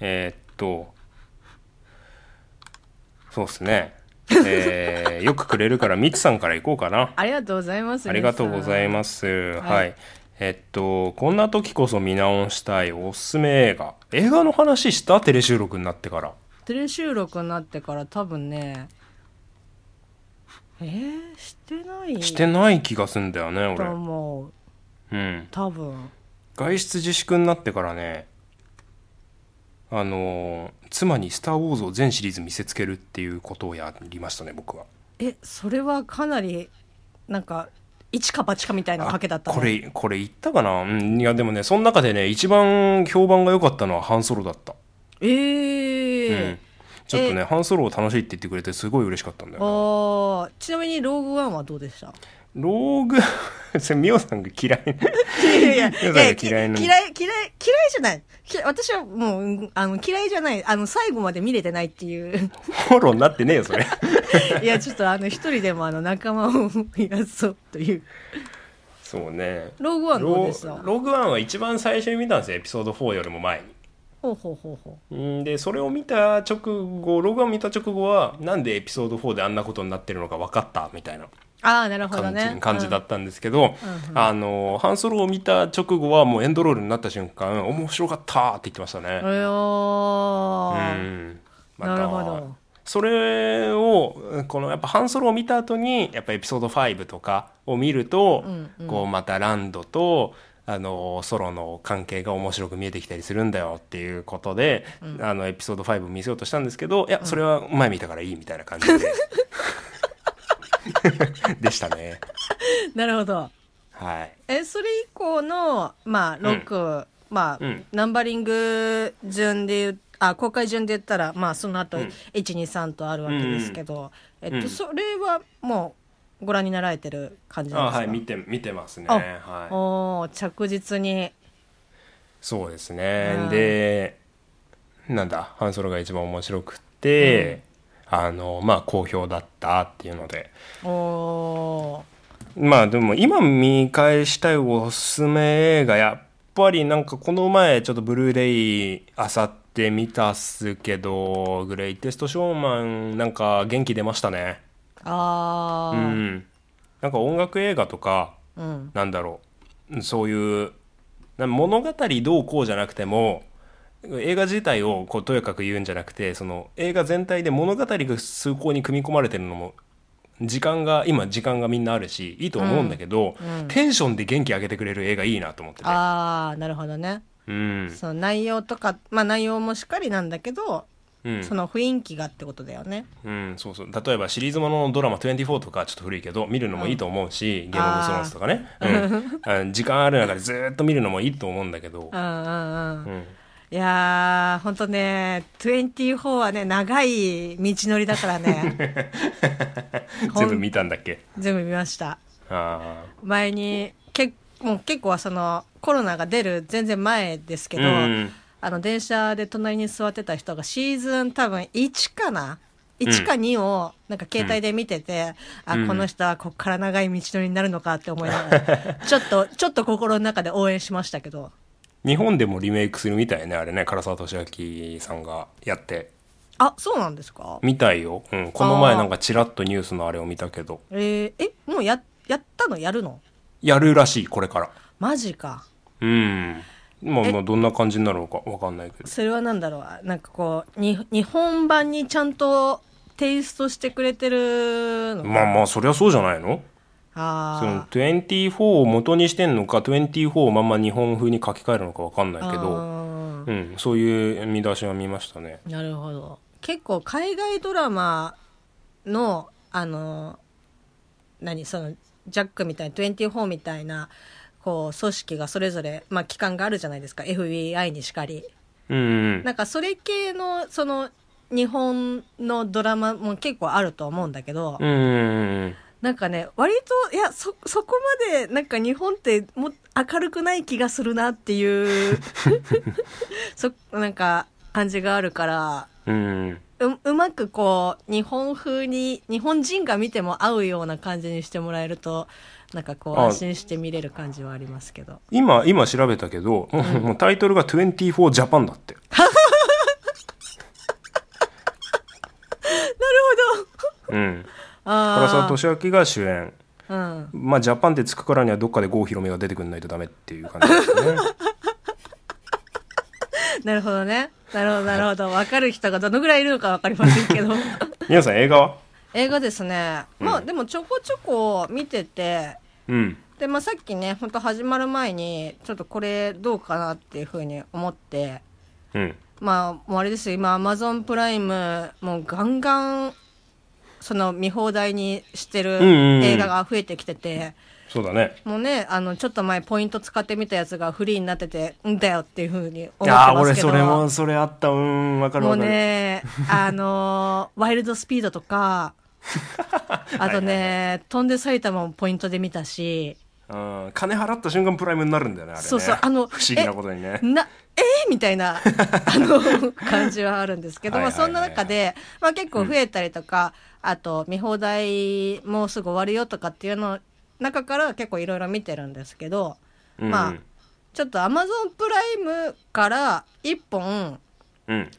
えっとそうですね。えーよくくれるからみつさんからいこうかな。ありがとうございますありがとうございます。す。はい。えっと、こんな時こそ見直したいおすすめ映画。映画の話したテレ収録になってから。テレ収録になってから多分ねえー、してない？してない気がすんだよね、と俺。思ううん。多分外出自粛になってからね、あのー妻に「スター・ウォーズ」を全シリーズ見せつけるっていうことをやりましたね僕はえそれはかなりなんか一か八かみたいな賭けだったの？これこれ言ったかな、うん、いやでもねその中でね一番評判が良かったのはハンソロだった。えー。うん、ちょっとね、ハンソロを楽しいって言ってくれてすごい嬉しかったんだよね。あー。ちなみにローグワンはどうでした？ローグそれミオさんが嫌いいやいや嫌いな嫌い嫌い嫌い嫌いじゃない。き私はもううんあの嫌いじゃない。あの最後まで見れてないっていう。フォローになってねえよそれ。いやちょっとあの一人でもあの仲間を増やそうという。そうね。ローグワンどうロでした？ーローグワンは一番最初に見たんですよ。エピソード4よりも前に。ほうほうほうほう。んでそれを見た直後ログワン見た直後はなんでエピソード4であんなことになってるのか分かった？みたいな。うああなるほど感じ,、ね感じだったんですけど、あのハンソロを見た直後はもうエンドロールになった瞬間面白かったって言ってましたね。うん、またなるほど。それをこのやっぱハンソロを見た後にやっぱエピソード5とかを見ると、うんうん。こうまたランドとあのソロの関係が面白く見えてきたりするんだよっていうことで、あのエピソード5見せようとしたんですけどいやそれは前見たからいいみたいな感じで、でしたね。なるほど。はい。えそれ以降のまあ6、まあ、うん。ナンバリング順で言うあ公開順で言ったらまあその後、うん。123とあるわけですけど、えっと、うん。それはもうご覧になられてる感じあなんですか？はい見て見てますね。あはい。おー着実に。そうですね、うん。でなんだハンソロが一番面白くって、あのまあ好評だったっていうので。まあでも今見返したいおすすめ映画やっぱりなんかこの前ちょっとブルーレイあさって見たっすけどグレイテストショーマンなんか元気出ましたね。あー。うん。なんか音楽映画とかうん。なんだろう。そういうな物語どうこうじゃなくても映画自体をこうとやかく言うんじゃなくてその映画全体で物語が崇高に組み込まれてるのも時間が今時間がみんなあるしいいと思うんだけど、うんテンションで元気上げてくれる映画いいなと思ってて。ああなるほどね、うん。その内容とかまあ内容もしっかりなんだけど、うん。その雰囲気がってことだよね。うん、そうそう。例えばシリーズもののドラマ24とかちょっと古いけど見るのもいいと思うし、ゲームオブスローンズとかね、うん、あ時間ある中でずーっと見るのもいいと思うんだけど。う、んうんうん。うん、いやー、ほんとね、24はね、長い道のりだからね、全部見たんだっけ？全部見ました。あ前に、けもう結構その、コロナが出る全然前ですけど、うん。あの、電車で隣に座ってた人がシーズン多分1かな？1か2をなんか携帯で見てて、あこの人はこっから長い道のりになるのかって思いながら、ちょっとちょっと心の中で応援しましたけど日本でもリメイクするみたいねあれね唐沢俊明さんがやって。あそうなんですか？みたいよ、うん、この前なんかちらっとニュースのあれを見たけど。えー、えもうややったの？やるの？やるらしいこれから。マジか。うん。まあまあどんな感じになるのかわかんないけど。それはなんだろう？なんかこうに日本版にちゃんとテイストしてくれてるの？まあまあそりゃそうじゃないの？あその24を元にしてんのか24をまんま日本風に書き換えるのかわかんないけど、あうん、そういう見出しは見ましたね。なるほど。結構海外ドラマのあの何そのジャックみたいな24みたいなこう組織がそれぞれ、まあ、機関があるじゃないですか。FBI にしかり。うんうんなんかそれ系のその日本のドラマも結構あると思うんだけど、うんうんうんなんかね割といやそそこまでなんか日本っても明るくない気がするなっていう そなんか感じがあるからうん。ううまくこう日本風に日本人が見ても合うような感じにしてもらえるとなんかこうあ安心して見れる感じはありますけど。今今調べたけど、もうタイトルが24ジャパンだって。なるうんほど。あ唐沢あ俊明が主演。うん。まあジャパンってつくからにはどっかで郷ひろみが出てくんないとダメっていう感じですね。なるほどね。なるほどなるほど。分かる人がどのぐらいいるのか分かりませんけど。皆さん映画は？映画ですね。まあでもちょこちょこ見ててうん。で、まあ、さっきね本当始まる前にちょっとこれどうかなっていうふうに思って。うん。まあもうあれですよ。今アマゾンプライムもうガンガンその見放題にしてるうんうんうん。映画が増えてきてて、そうだね。もうねあのちょっと前ポイント使ってみたやつがフリーになっててんだよっていうふうに思ってああますけど。俺それもそれあった。うんわかるもうわかる、ねあのーワイルドスピードとか あとね飛んで埼玉もポイントで見たし。うん金払った瞬間プライムになるんだよねあれね。そうそうあの不思議なことにね。なえー、みたいな あの感じはあるんですけど、はいまあ、そんな中で、まあ、結構増えたりとか、あと見放題もうすぐ終わるよとかっていうの中から結構いろいろ見てるんですけど、うん。まあちょっとアマゾンプライムから一本、うん。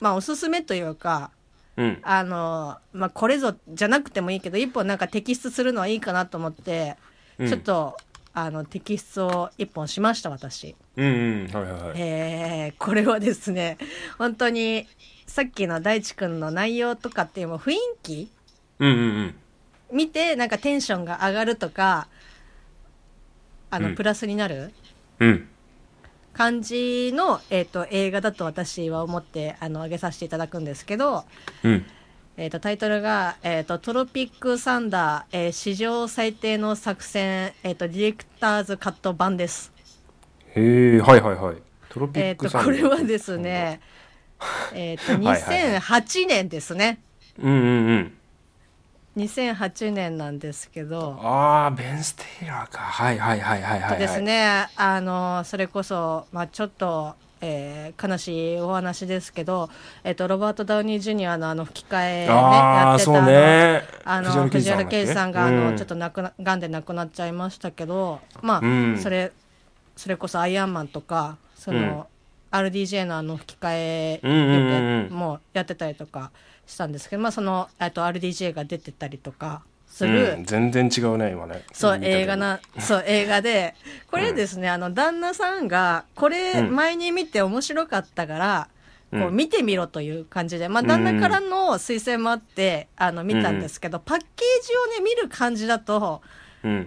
まあ、おすすめというかうん。あの、まあ、これぞじゃなくてもいいけど一本なんか摘出するのはいいかなと思って、うん。ちょっとあの摘出を一本しました私。うんうん。はいはいはい。えーこれはですね本当にさっきの大地君の内容とかっていうも雰囲気うんうんうん。見てなんかテンションが上がるとかあの、うん。プラスになるうん。感じの、えー、と映画だと私は思ってあの上げさせていただくんですけど、うんえー、とタイトルが、えーと「トロピックサンダー、えー史上最低の作戦、えー、とディレクターズカット版」です。へえはいはいはい。トロピえー、とックサンこれはですね、えー、とはいはいはい。2008年ですね。うんうんうん。2008年なんですけど、ああベン・ステイラーか。はいはいはいはいはい、はい、ですねあのそれこそ、まあ、ちょっと、えー悲しいお話ですけど、えっとロバート・ダウニー・ジュニアのあの吹き替え、ね、あやってたあの藤原啓治さんが、あうん。のちょっと亡くながんで亡くなっちゃいましたけどまあ、うん。それそれこそアイアンマンとかその、RDJ のあの吹き替えうんうんうん。うんもやってたりとかしたんですけど、まあ、そのと RDJ が出てたりとかする、うん、全然違うね今ね。そう映画なそう映画で。これですね、あの旦那さんがこれうん。前に見て面白かったから、うん。こう見てみろという感じで、まあ、旦那からの推薦もあってあの見たんですけど、パッケージをね見る感じだとうん、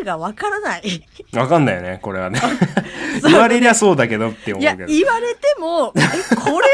RDJ がわからない。わかんないよねこれはね。言われりゃそうだけどって思いうやけど。言われてもえこれ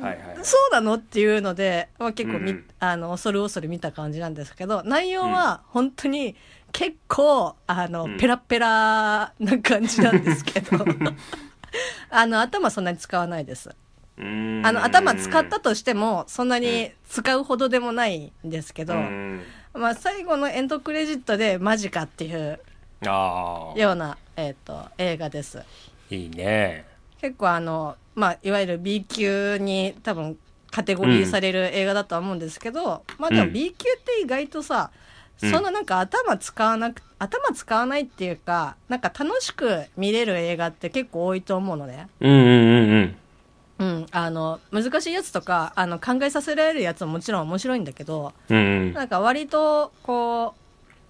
はいはいそうなの？っていうので、まあ、結構み、うんあの恐る恐る見た感じなんですけど内容は本当に結構あの、うん。ペラペラな感じなんですけど。あの頭そんなに使わないです。うん。あの頭使ったとしてもそんなに使うほどでもないんですけど、うん。まあ、最後のエンドクレジットでマジかっていうような、えー、と映画です。いいね結構あの、まあ、いわゆる B 級に多分カテゴリーされる映画だとは思うんですけど、まあでもうん。B 級って意外とさ、うん。そんななんか頭使わなく頭使わないっていうかなんか楽しく見れる映画って結構多いと思うのね。うんうんうんうん。うん、あの難しいやつとかあの考えさせられるやつももちろん面白いんだけどうんうん。なんか割とこ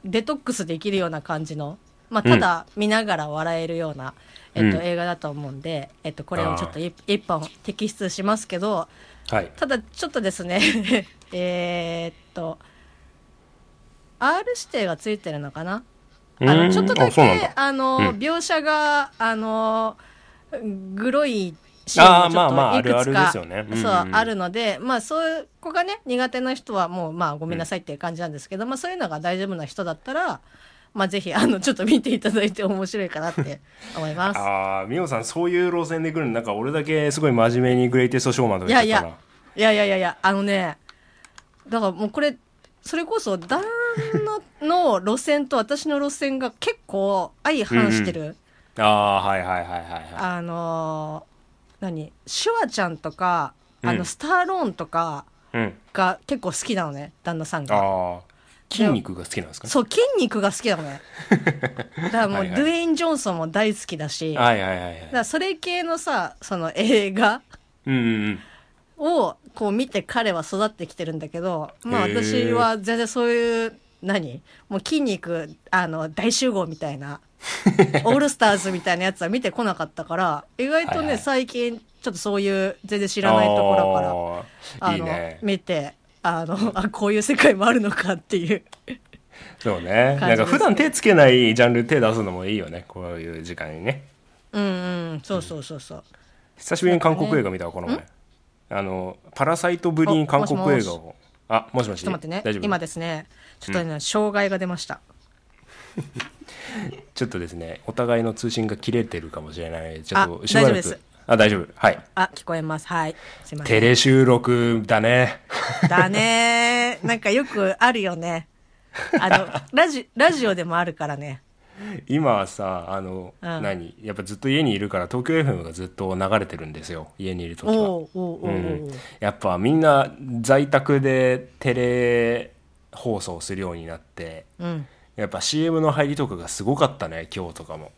うデトックスできるような感じの、まあ、ただ見ながら笑えるような、えっと、うん映画だと思うんで、えっと、これをちょっと一一本摘出しますけどはい。ただちょっとですね えーっと R 指定がついてるのかな？あうん。のちょっとだけあの、うん。描写があのグロいシーンもいくつかあるのでまあそういう子がね苦手な人はもうまあごめんなさいっていう感じなんですけど、まあそういうのが大丈夫な人だったらまあぜひあのちょっと見ていただいて面白いかなって思います。ああみおさんそういう路線で来るのなんか俺だけすごい真面目にグレイテストショーマンとか言っちゃったな。いやいやいやいやあのねだからもうこれそれこそ旦那の路線と私の路線が結構相反してる。ああはいはいはいはいはいあのー何シュワちゃんとかあうん。のスターローンとかうん。が結構好きなのね旦那さんが。ああ筋肉が好きなんですかね？そう筋肉が好きなのね。だからもうはいはい。ドゥエイン・ジョンソンも大好きだしはいはいはいはい。らそれ系のさその映画うんうんうん。をこう見て彼は育ってきてるんだけどまあ私は全然そういう何？もう筋肉あの大集合みたいな オールスターズみたいなやつは見てこなかったから意外とね、はいはい。最近ちょっとそういう全然知らないところからあのね。見てあのあこういう世界もあるのかっていう。そうね。なんか普段手つけないジャンル手出すのもいいよね。こういう時間にね。うんうん。そうそうそうそう。久しぶりに韓国映画見たわこの前。あのパラサイトぶりに韓国映画を。あもしもし。ちょっと待ってね。大丈夫？今ですね。ちょっとね、障害が出ました。ちょっとですねお互いの通信が切れてるかもしれない。ちょっとあしばらく大丈夫ですあ大丈夫。はい。あ聞こえます。はい。すいません。テレ収録だね。だね。なんかよくあるよね。あのラジラジオでもあるからね。今はさあの、うん。何？やっぱずっと家にいるから東京 FM がずっと流れてるんですよ。家にいる時は。おうおうおうおう、うん。やっぱみんな在宅でテレ放送するようになってうん。やっぱ CM の入りとかがすごかったね今日とかも。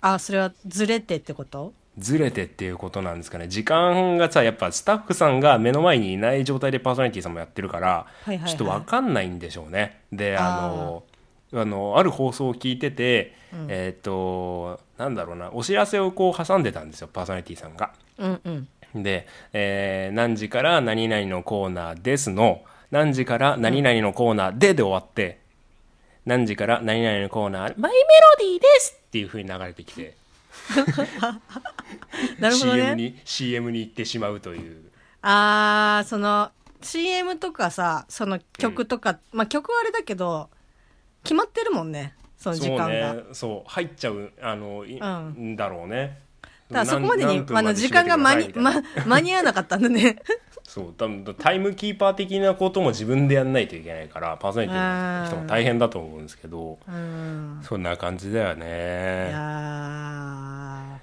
あそれはずれてってこと？ずれてっていうことなんですかね。時間がさやっぱスタッフさんが目の前にいない状態でパーソナリティさんもやってるから、はいはいはい。ちょっと分かんないんでしょうね。であのあのある放送を聞いてて、えっ、となんだろうなお知らせをこう挟んでたんですよパーソナリティさんが。うんうん。で、えー何時から何々のコーナーですの何時から何々のコーナーでで終わって、何時から何々のコーナーマイメロディーですっていう風に流れてきて、なるほど CM ねに CM に行ってしまうという。あーその CM とかさその曲とか、まあ曲はあれだけど決まってるもんねその時間が、そうね。そう入っちゃうあの、いうん。んだろうね。だからそこまでにあの時間が間に、ま、間に合わなかったんだねそう多分タイムキーパー的なことも自分でやんないといけないからパーソナリティの人も大変だと思うんですけどうん。そんな感じだよいねや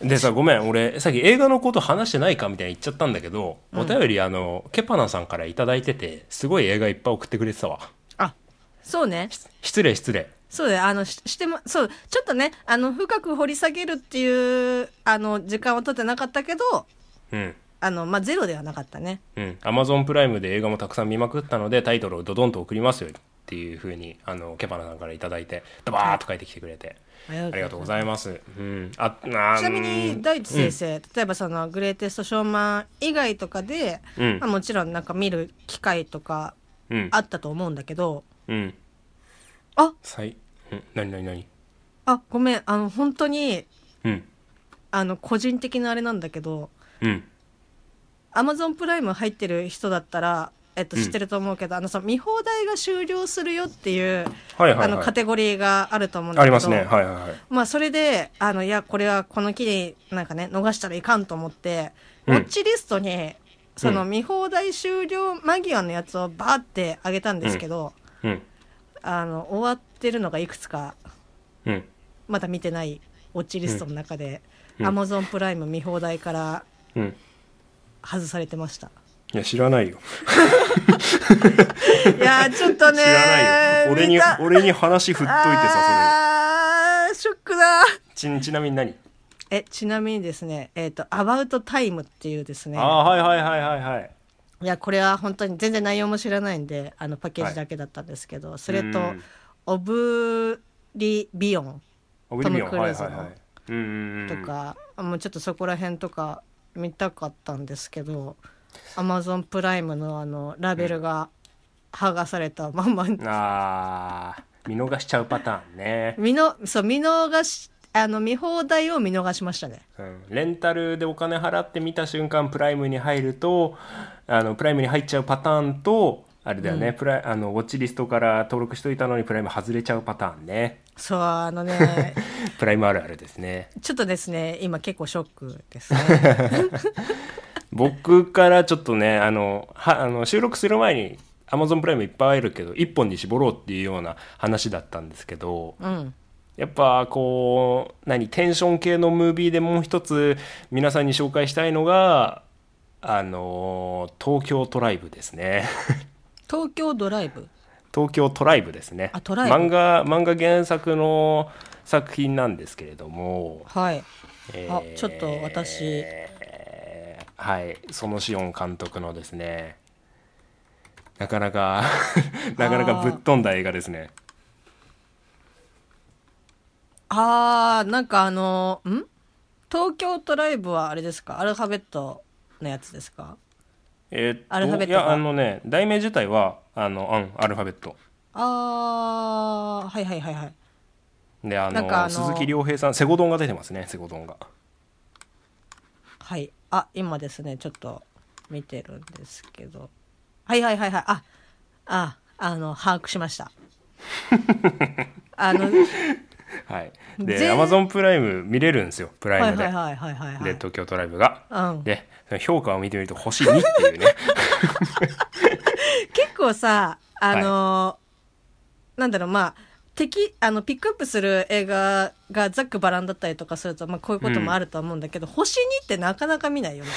でさごめん俺さっき映画のこと話してないかみたいに言っちゃったんだけど、お便りあのケパナさんから頂いててすごい映画いっぱい送ってくれてたわ。ーあそうね。失礼失礼。そうだよ。あのししてもそうちょっとねあの深く掘り下げるっていうあの時間は取ってなかったけどうんあのまあゼロではなかったね。うん、アマゾンプライムで映画もたくさん見まくったのでタイトルをドドンと送りますよっていうふうにあのケパナさんから頂いてドバーッと書いてきてくれて、あありがとうございます、うん、ああちなみに大地先生、生、例えばそのグレイテストショーマン以外とかで、うん。まあ、もちろんなんか見る機会とかうん。あったと思うんだけど、うん。あ！さいうん。何何何？あごめん。あの本当にうん。あの個人的なあれなんだけどうんアマゾンプライム入ってる人だったら、えっと、うん。知ってると思うけど、あのさ見放題が終了するよっていう、はいはいはい。あのカテゴリーがあると思うんだけどありますね。はいはいはい。まあそれであのいやこれはこの機になんかね逃したらいかんと思って、うん。ウォッチリストにそのうん。見放題終了間際のやつをバーってあげたんですけど、うん。あの終わってるのがいくつかうん。まだ見てないウォッチリストの中で、うん。アマゾンプライム見放題からうん外されてました。いや知らないよ。いやちょっとね知らないよ。俺に俺に話振っといてさあーショックだ。それちちなみに何、えちなみにですねえっ、と「アバウトタイムっていうですね。ああはいはいはいはいはい。いやこれは本当に全然内容も知らないんであのパッケージだけだったんですけど、それとうん「オブリビオンオブリビオントムクルーズの。はいはいはい。うんうん」うん。とか、もうちょっとそこら辺とか見たかったんですけど Amazon Prime のあのラベルが剥がされたまんま、あー見逃しちゃうパターンね、見のそう見逃しあの見放題を見逃しましたね。うん、レンタルでお金払って見た瞬間プライムに入るとあのプライムに入っちゃうパターンとあれだよね、プライあのウォッチリストから登録しといたのにプライム外れちゃうパターンねそうあのね プライムあるあるですね。ちょっとですね今結構ショックですね。僕からちょっとねあのはあの収録する前に Amazon プライムいっぱいあるけど1本に絞ろうっていうような話だったんですけどうん。やっぱこう何テンション系のムービーでもう一つ皆さんに紹介したいのがあの東京トライブですね。東京ドライブ？東京トライブですね。あトライブ。漫画漫画原作の作品なんですけれども、はい。えあちょっと私。はい。園子音監督のですね。なかなか なかなかぶっ飛んだ映画ですね。あーなんかあのん？東京トライブはあれですか？アルファベットのやつですか？えーっとアルファベットが。いやあのね題名自体はあの、うん、アルファベット。あーはいはいはいはい。であのなんかあの鈴木亮平さんセゴドンが出てますねセゴドンが。はい。あ今ですねちょっと見てるんですけど。はいはいはいはい。あああの把握しました。あのはい。で全アマゾンプライム見れるんですよプライムで、はいはいはいはいはいはい。で東京トライブが、うん。で評価を見てみると星2っていうね。結構さあのーなんだろうまあ敵あのピックアップする映画がざっくばらんだったりとかすると、まあ、こういうこともあると思うんだけど、星2ってなかなか見ないよね。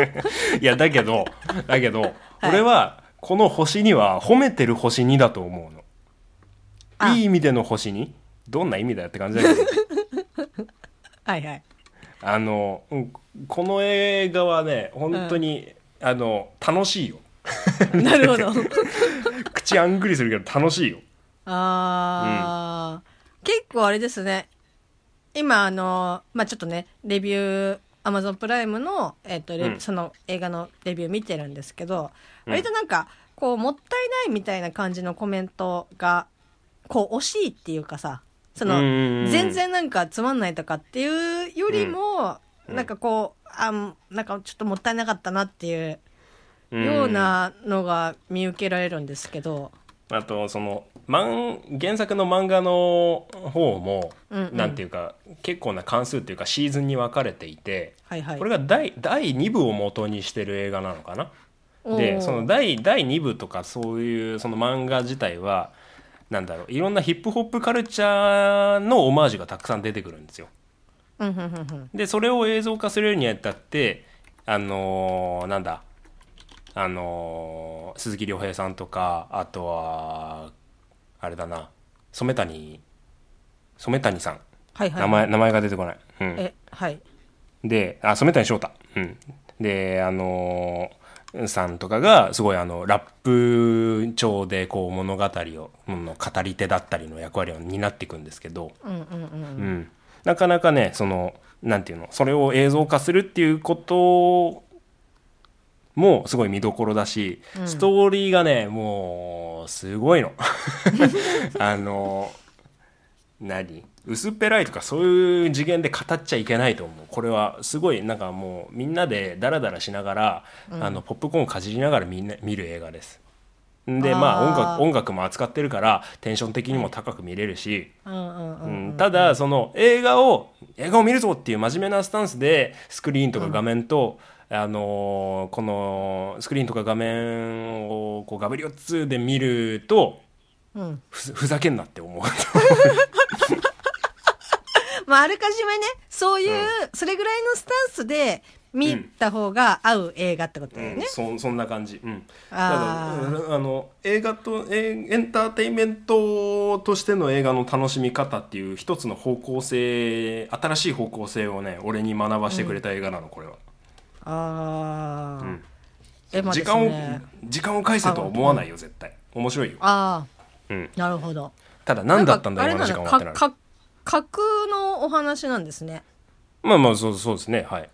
いやだけどだけど、俺はこの星には褒めてる星2だと思うの。あ。いい意味での星2どんな意味だよって感じだけど。はいはい。あの、うんこの映画はね本当に、あの楽しいよ。なるほど。口あんぐりするけど楽しいよ。あー、結構あれですね。今あのまあちょっとねレビューアマゾンプライムの,、えっとうん。その映画のレビュー見てるんですけど、うん。割となんかこうもったいないみたいな感じのコメントがこう惜しいっていうかさその全然なんかつまんないとかっていうよりも、うん。なんかこうあなんかちょっともったいなかったなっていううんようなのが見受けられるんですけど、あとその漫原作の漫画の方も、うんうん。なんていうか結構な関数っていうかシーズンに分かれていて、はいはい。これが第第2部を元にしてる映画なのかな？でその第第2部とかそういうその漫画自体はなんだろう。いろんなヒップホップカルチャーのオマージュがたくさん出てくるんですよ。でそれを映像化するにあたってあのーなんだあのー鈴木亮平さんとかあとはあれだな染谷染谷さん。はいはい。名前名前が出てこない、うん、えはい。であ染谷翔太、うん、であのーさんとかがすごいあのラップ調でこう物語をうん語り手だったりの役割を担っていくんですけど、うんうんうんうん、なかなかねそのなんていうのそれを映像化するっていうこともすごい見どころだし、ストーリーがねもうすごいの。あの何？薄っぺらいとかそういう次元で語っちゃいけないと思う。これはすごいなんかもうみんなでダラダラしながら、あのポップコーンかじりながらみんな見る映画です。でまあ音楽音楽も扱ってるからテンション的にも高く見れるし、うんうんうんうんただその映画を映画を見るぞっていう真面目なスタンスでスクリーンとか画面と、あのーこのスクリーンとか画面をこうガブリオッツで見るとうん。ふふざけんなって思う まああらかじめねそういう、それぐらいのスタンスで見た方が合う映画ってことだようん。ね。そそんな感じ、うん、ああの映画とえエンターテインメントとしての映画の楽しみ方っていう一つの方向性新しい方向性をね俺に学ばしてくれた映画なのこれは、ああ、ん。えまあ時間を時間を返せとは思わないよ絶対。面白いよ。ああ、うん。なるほど。ただ何だったんだなか今の時間はってなる。かか架空のお話なんですね。まあまあそうそうですね。はい。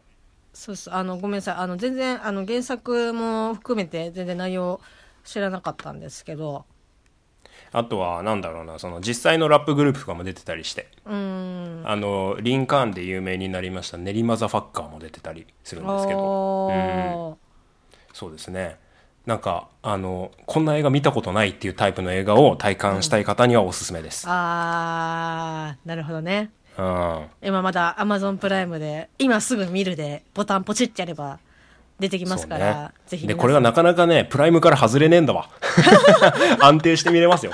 そうそう。あのごめんなさい。あの全然あの原作も含めて全然内容知らなかったんですけど。あとはなんだろうなその実際のラップグループとかも出てたりして。うーん。あのリンカーンで有名になりましたネリマザファッカーも出てたりするんですけど。おそうですねなんかあのこんな映画見たことないっていうタイプの映画を体感したい方にはおすすめです、あーなるほどね。うん、今まだアマゾンプライムで今すぐ見るでボタンポチってやれば出てきますから、そうね。ぜひでこれがなかなかねプライムから外れねえんだわ。安定して見れますよ。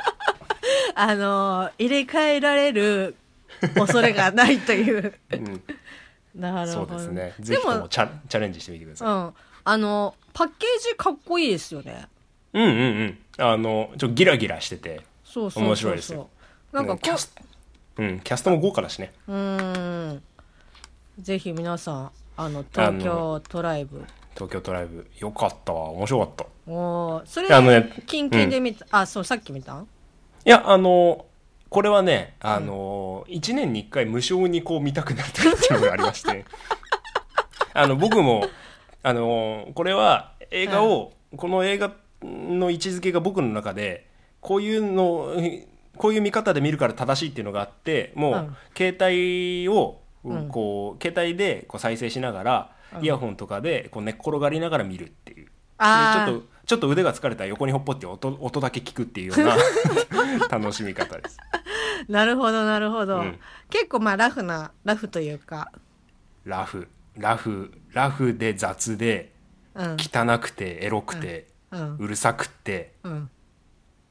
あの入れ替えられる恐れがないという、なるそほど。うですね。ぜひともチャチャレンジしてみてください、うんあのパッケージかっこいいですよね。うん、うんうん。あのちょっとギラギラしてて。そうそう面白いですよ。なんかこキャスうんキャストも豪華だしね。うーん。ぜひ皆さんあの東京トライブ。東京トライブ。よかったわ。面白かった。おー。それあのねキンキンで見た、あそうさっき見た？んいやあのこれはねあの、1年に1回無償にこう見たくなってるっていうのがありまして。あの僕もあのこれは映画を、この映画の位置づけが僕の中でこういうのこういう見方で見るから正しいっていうのがあってもう、うん。携帯をうんこう、携帯でこう再生しながら、イヤホンとかでこう寝っ転がりながら見るっていう。であー。ちょっとちょっと腕が疲れたら横にほっぽって音音だけ聞くっていうような 楽しみ方です。なるほどなるほど、うん。結構まあラフなラフというか。ラフラフラフで雑でうん。汚くてエロくて、うん。うるさくってうん。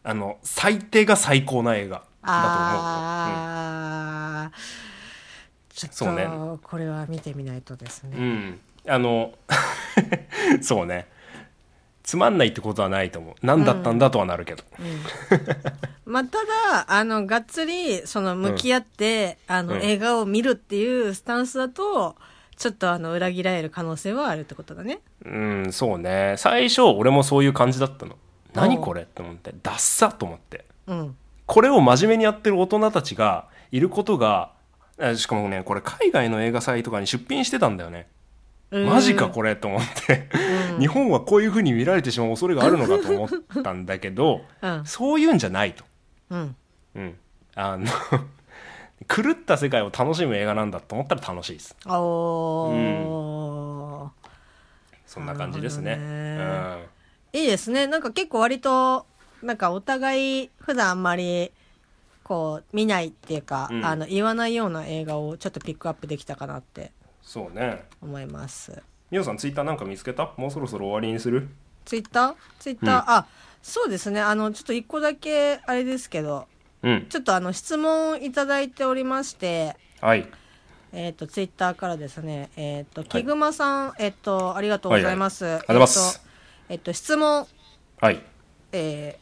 あの最低が最高な映画だと思う。ああ、ちょっそうね。とこれは見てみないとですね、うん、うんあの そうね。つまんないってことはないと思う。何だったんだとはなるけど、まあ、ただあのがっつりその向き合って、あのうん。映画を見るっていうスタンスだとちょっとあの裏切られる可能性はあるってことだね。うん、そうね。最初俺もそういう感じだったの。何これって思ってダッサと思って。うん。これを真面目にやってる大人たちがいることがあしかもねこれ海外の映画祭とかに出品してたんだよね。マジかこれと思って、日本はこういう風に見られてしまう恐れがあるのかと思ったんだけど、うん。そういうんじゃないと、うん。うん、あの狂った世界を楽しむ映画なんだと思ったら楽しいです。おー、そんな感じですね。なるいいですね。なんか結構割となんかお互い普段あんまりこう見ないっていうか、うん。あの言わないような映画をちょっとピックアップできたかなってうん、そうね。思います。みおさんツイッターなんか見つけた？もうそろそろ終わりにする？ツイッター？ツイッター、うん。あそうですね。あのちょっと一個だけあれですけどうん。ちょっとあの質問いただいておりましてはい。えっ、とツイッターからですねえっ、と木熊さん、えっ、とありがとうございます、はいはい。ありがとうございます。えっ、と、えっと質問。はい。えー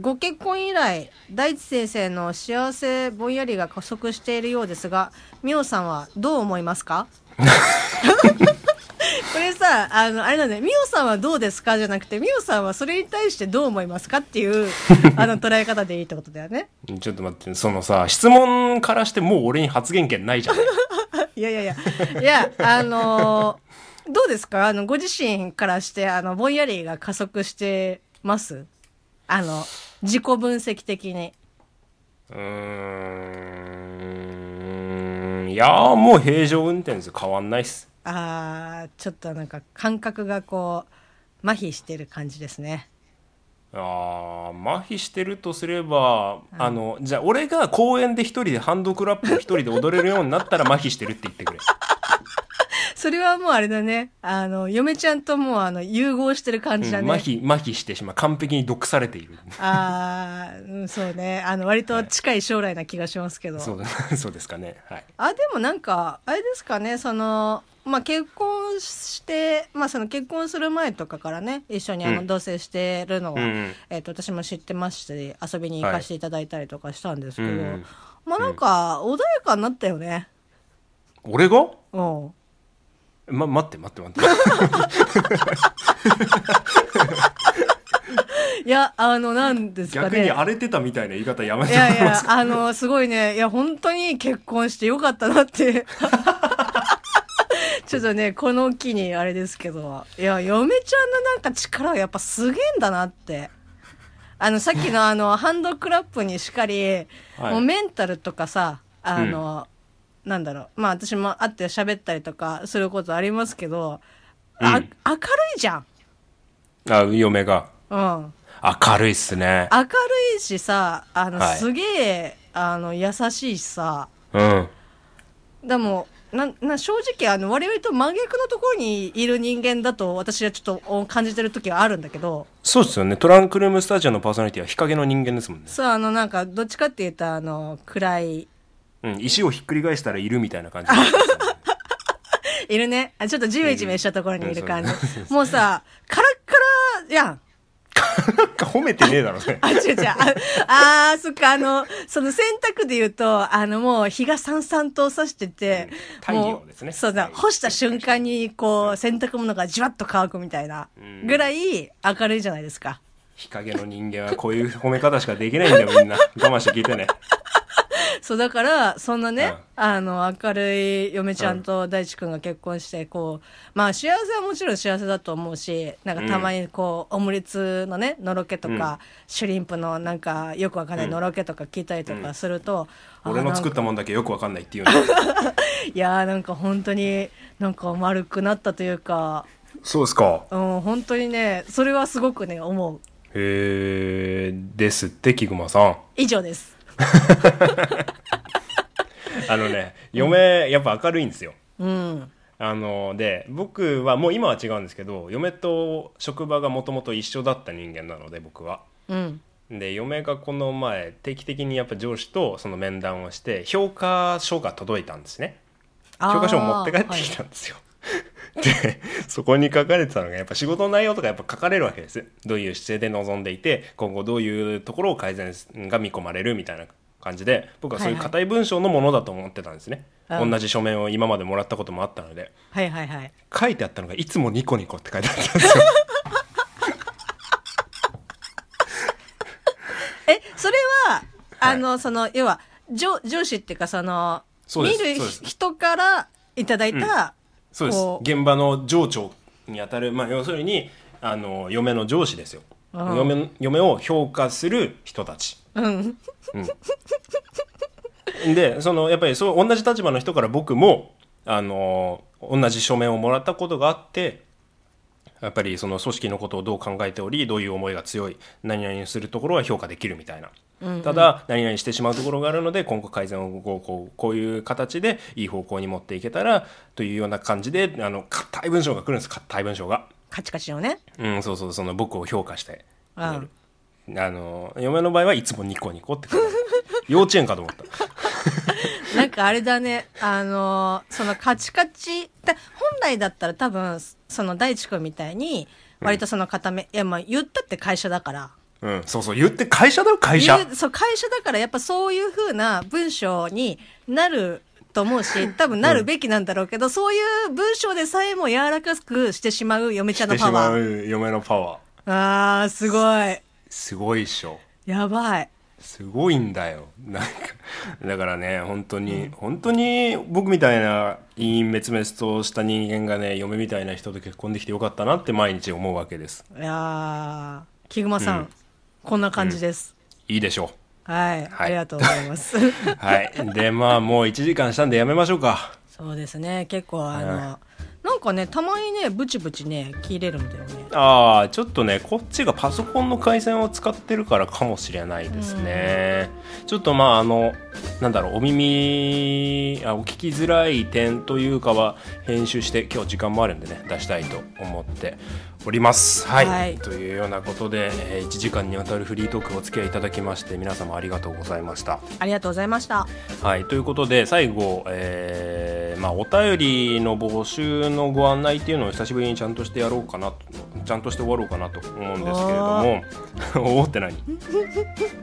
ご結婚以来大地先生の幸せぼんやりが加速しているようですがみおさんはどう思いますか？これさあのあれなんだよみおさんはどうですかじゃなくてみおさんはそれに対してどう思いますかっていう あの捉え方でいいってことだよね。ちょっと待ってそのさ質問からしてもう俺に発言権ないじゃない。いやいやいや。いやあのーどうですか？あのご自身からしてあのぼんやりが加速してます？あの自己分析的に。うーん。いやーもう平常運転です変わんないっすあーちょっとなんか感覚がこう麻痺してる感じですね。あー麻痺してるとすれば、あのじゃあ俺が公園で一人でハンドクラップを一人で踊れるようになったら麻痺してるって言ってくれそれはもうあれだね。あの嫁ちゃんともうあの融合してる感じだね、うん麻痺麻痺してしまう。完璧に毒されている。ああ、うん、そうね。あの割と近い将来な気がしますけど、そうだ そうですかね。はい。あでもなんかあれですかね。そのまあ、結婚して、まあ、その結婚する前とかからね一緒にあのうん。同棲してるのは、うんうん。えっと私も知ってまして遊びに行かせていただいたりとかしたんですけど、うんまあなんか穏やかになったよね。俺が？うんま待って待って待って。いやあのなんですかね。逆に荒れてたみたいな言い方やめいてもらやいやあのすごいね。いや本当に結婚してよかったなって。ちょっとねこの機にあれですけど。いや嫁ちゃんのなんか力はやっぱすげえんだなって。あのさっきのあのハンドクラップにしかり、はい。もうメンタルとかさあの、なんだろう。まあ私も会って喋ったりとかすることありますけど、あうん。明るいじゃん。あ嫁が。うん。明るいっすね。明るいしさあの、はい。すげえあの優しいしさ。うん。でもなな正直あの我々と真逆のところにいる人間だと私はちょっとお感じてる時はあるんだけど。そうですよね。トランクルームスタジオのパーソナリティは日陰の人間ですもんね、そうあのなんかどっちかっていうとあの暗いうん、石をひっくり返したらいるみたいな感じ。いるね。あちょっとジメジメしたところにいる感じ、もうさカラッカラやん。なんか褒めてねえだろうねあ、違う違う。ああー、そっか、あの、その洗濯で言うと、あの、もう日がさんさんと差してて、うん太陽ですね。そうだ、干した瞬間に、こう、洗濯物がじわっと乾くみたいなうん。ぐらい明るいじゃないですか。日陰の人間はこういう褒め方しかできないんだよみんな。我慢して聞いてね そう、だから、そんなね、うん。あの、明るい嫁ちゃんと大地君が結婚して、こう、まあ、幸せはもちろん幸せだと思うし、なんかたまにこう、オムレツのね、のろけとか、シュリンプのなんか、よくわかんないのろけとか聞いたりとかすると、俺の作ったもんだけよくわかんないっていうの。いやーなんか本当になんか丸くなったというか、そうですか。うん、本当にねそれはすごくね思う。へえですって菊間さん。以上です あのね嫁やっぱ明るいんですよ。うん。あので僕はもう今は違うんですけど嫁と職場がもともと一緒だった人間なので僕は。うん。で嫁がこの前定期的にやっぱ上司とその面談をして評価書が届いたんですね。あー。評価書を持って帰ってきたんですよ、でそこに書かれてたのがやっぱ仕事の内容とかやっぱ書かれるわけですどういう姿勢で臨んでいて今後どういうところを改善が見込まれるみたいな感じで僕はそういうはいはい。硬い文章のものだと思ってたんですね、うん同じ書面を今までもらったこともあったので。はいはいはい。書いてあったのがいつもニコニコって書いてあったんですよ。えそれはあの、その要は上上司っていうかその見る人からいただいた、そうです。現場の上長にあたる、まあ、要するにあの嫁の上司ですよ。うん嫁嫁を評価する人たち。うん。でそのやっぱりそう同じ立場の人から僕もあの同じ書面をもらったことがあってやっぱりその組織のことをどう考えておりどういう思いが強い何々するところは評価できるみたいな、ただ何々してしまうところがあるので今後改善をこうこうこういう形でいい方向に持っていけたらというような感じであの硬い文章が来るんです。硬い文章が。カチカチのね。うん、そうそうその僕を評価して。あの嫁の場合はいつもニコニコって幼稚園かと思った なんかあれだね、あのーそのカチカチ、だ本来だったら多分、その大地君みたいに、割とその固め、いやまあ言ったって会社だから。うんそうそう言って会社だよ会社そう、会社だからやっぱそういう風な文章になると思うし、多分なるべきなんだろうけど、そういう文章でさえも柔らかくしてしまう嫁ちゃんのしてしまパワー。う嫁のパワーあー、すごい。すごいっしょやばい。すごいんだよ。なんかだからね本当に、本当に僕みたいな陰滅滅とした人間がね嫁みたいな人と結婚できてよかったなって毎日思うわけです。いやー、キグマさん、うん。こんな感じです。いいでしょはい、はい。ありがとうございます。う はい。でまあもう1時間したんでやめましょうか。そうですね。結構あの、はなんかねたまにねブチブチね切れるんだよね。ああちょっとねこっちがパソコンの回線を使ってるからかもしれないですね。ちょっとまああのなんだろうお耳あお聞きづらい点というかは編集して今日時間もあるんでね出したいと思っております。はい、はい。というようなことで、えー1時間にわたるフリートークお付き合いいただきまして皆様ありがとうございました。ありがとうございました。はい、ということで最後、えーまあ、お便りの募集のご案内っていうのを久しぶりにちゃんとしてやろうかなちゃんとして終わろうかなと思うんですけれどもおお って何い。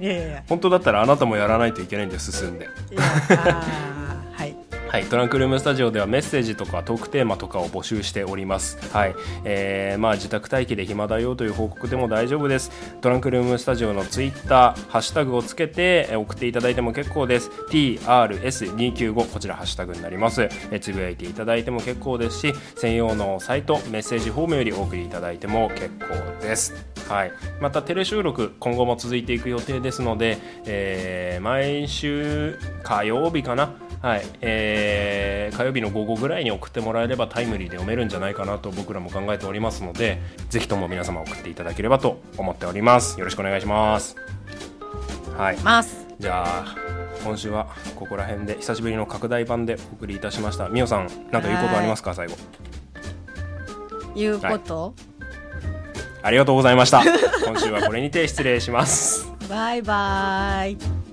やいや本当だったらあなたもやらないといけないんで進んで。はいはい、トランクルームスタジオではメッセージとかトークテーマとかを募集しております。はい、えー、まあ自宅待機で暇だよという報告でも大丈夫です。トランクルームスタジオのツイッターハッシュタグをつけて送っていただいても結構です。TRS295 こちらハッシュタグになります。えつぶやいていただいても結構ですし、専用のサイトメッセージフォームよりお送りいただいても結構です。はい、またテレ収録今後も続いていく予定ですので、えー毎週火曜日かな。はい、えー火曜日の午後ぐらいに送ってもらえればタイムリーで読めるんじゃないかなと僕らも考えておりますのでぜひとも皆様送っていただければと思っております。よろしくお願いします。はい。ます。じゃあ今週はここら辺で久しぶりの拡大版でお送りいたしました。みおさん何か言うことありますか？最後。いうこと、ありがとうございました。今週はこれにて失礼します。バイバイ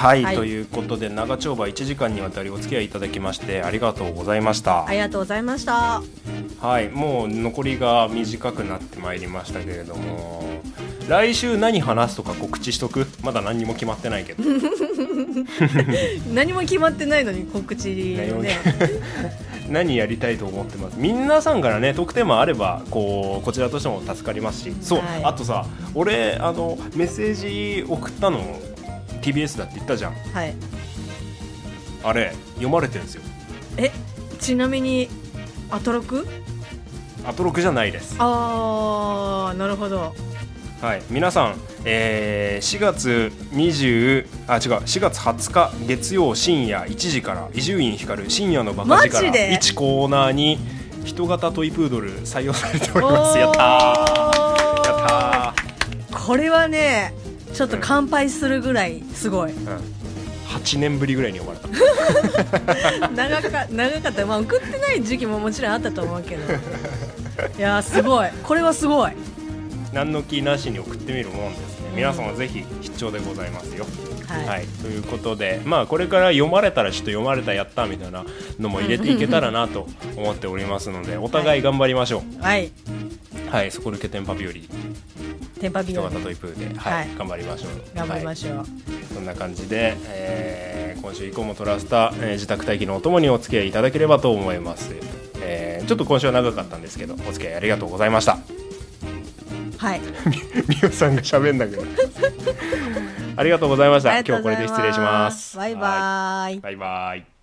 はい、はい。ということで長丁場1時間にわたりお付き合いいただきましてありがとうございました。ありがとうございました。はい、もう残りが短くなってまいりましたけれども来週何話すとか告知しとく？まだ何にも決まってないけど。何も決まってないのに告知ね。何やりたいと思ってます？皆さんからね特典もあればこうこちらとしても助かりますし。そう、はい。あとさ俺あのメッセージ送ったの TBS だって言ったじゃん。はい。あれ読まれてるんですよ。えちなみにアトロク？アトロクじゃないです。あーなるほど。はい、皆さん、えー4月20あ違う4月20日月曜深夜1時から伊集院光深夜のバカ力マジで？1コーナーに人型トイプードル採用されております。やったー。やったこれはねちょっと乾杯するぐらいすごい。ー、うん、8年ぶりぐらいに呼ばれた。長か長かった。まあ送ってない時期ももちろんあったと思うけど。いやーすごい。これはすごい。何の気なしに送ってみるもんですね。皆様ぜひ必聴でございますよ。はい、はい、ということで、まあ、これから読まれたらちょっと読まれたやったみたいなのも入れていけたらなと思っておりますのでお互い頑張りましょう。はい。はい、そこ抜けテンパ日和。テンパビオ人型トイプーで、はいはい。頑張りましょう。頑張りまょしょう、う、そんな感じで、えー今週以降もトラスタ、えー自宅待機のお供にお付き合いいただければと思います、えーちょっと今週は長かったんですけどお付き合いありがとうございました。はい。みおさんが喋んなくなる。ありがとうございました。今日これで失礼します。バイバはイい。バイバイ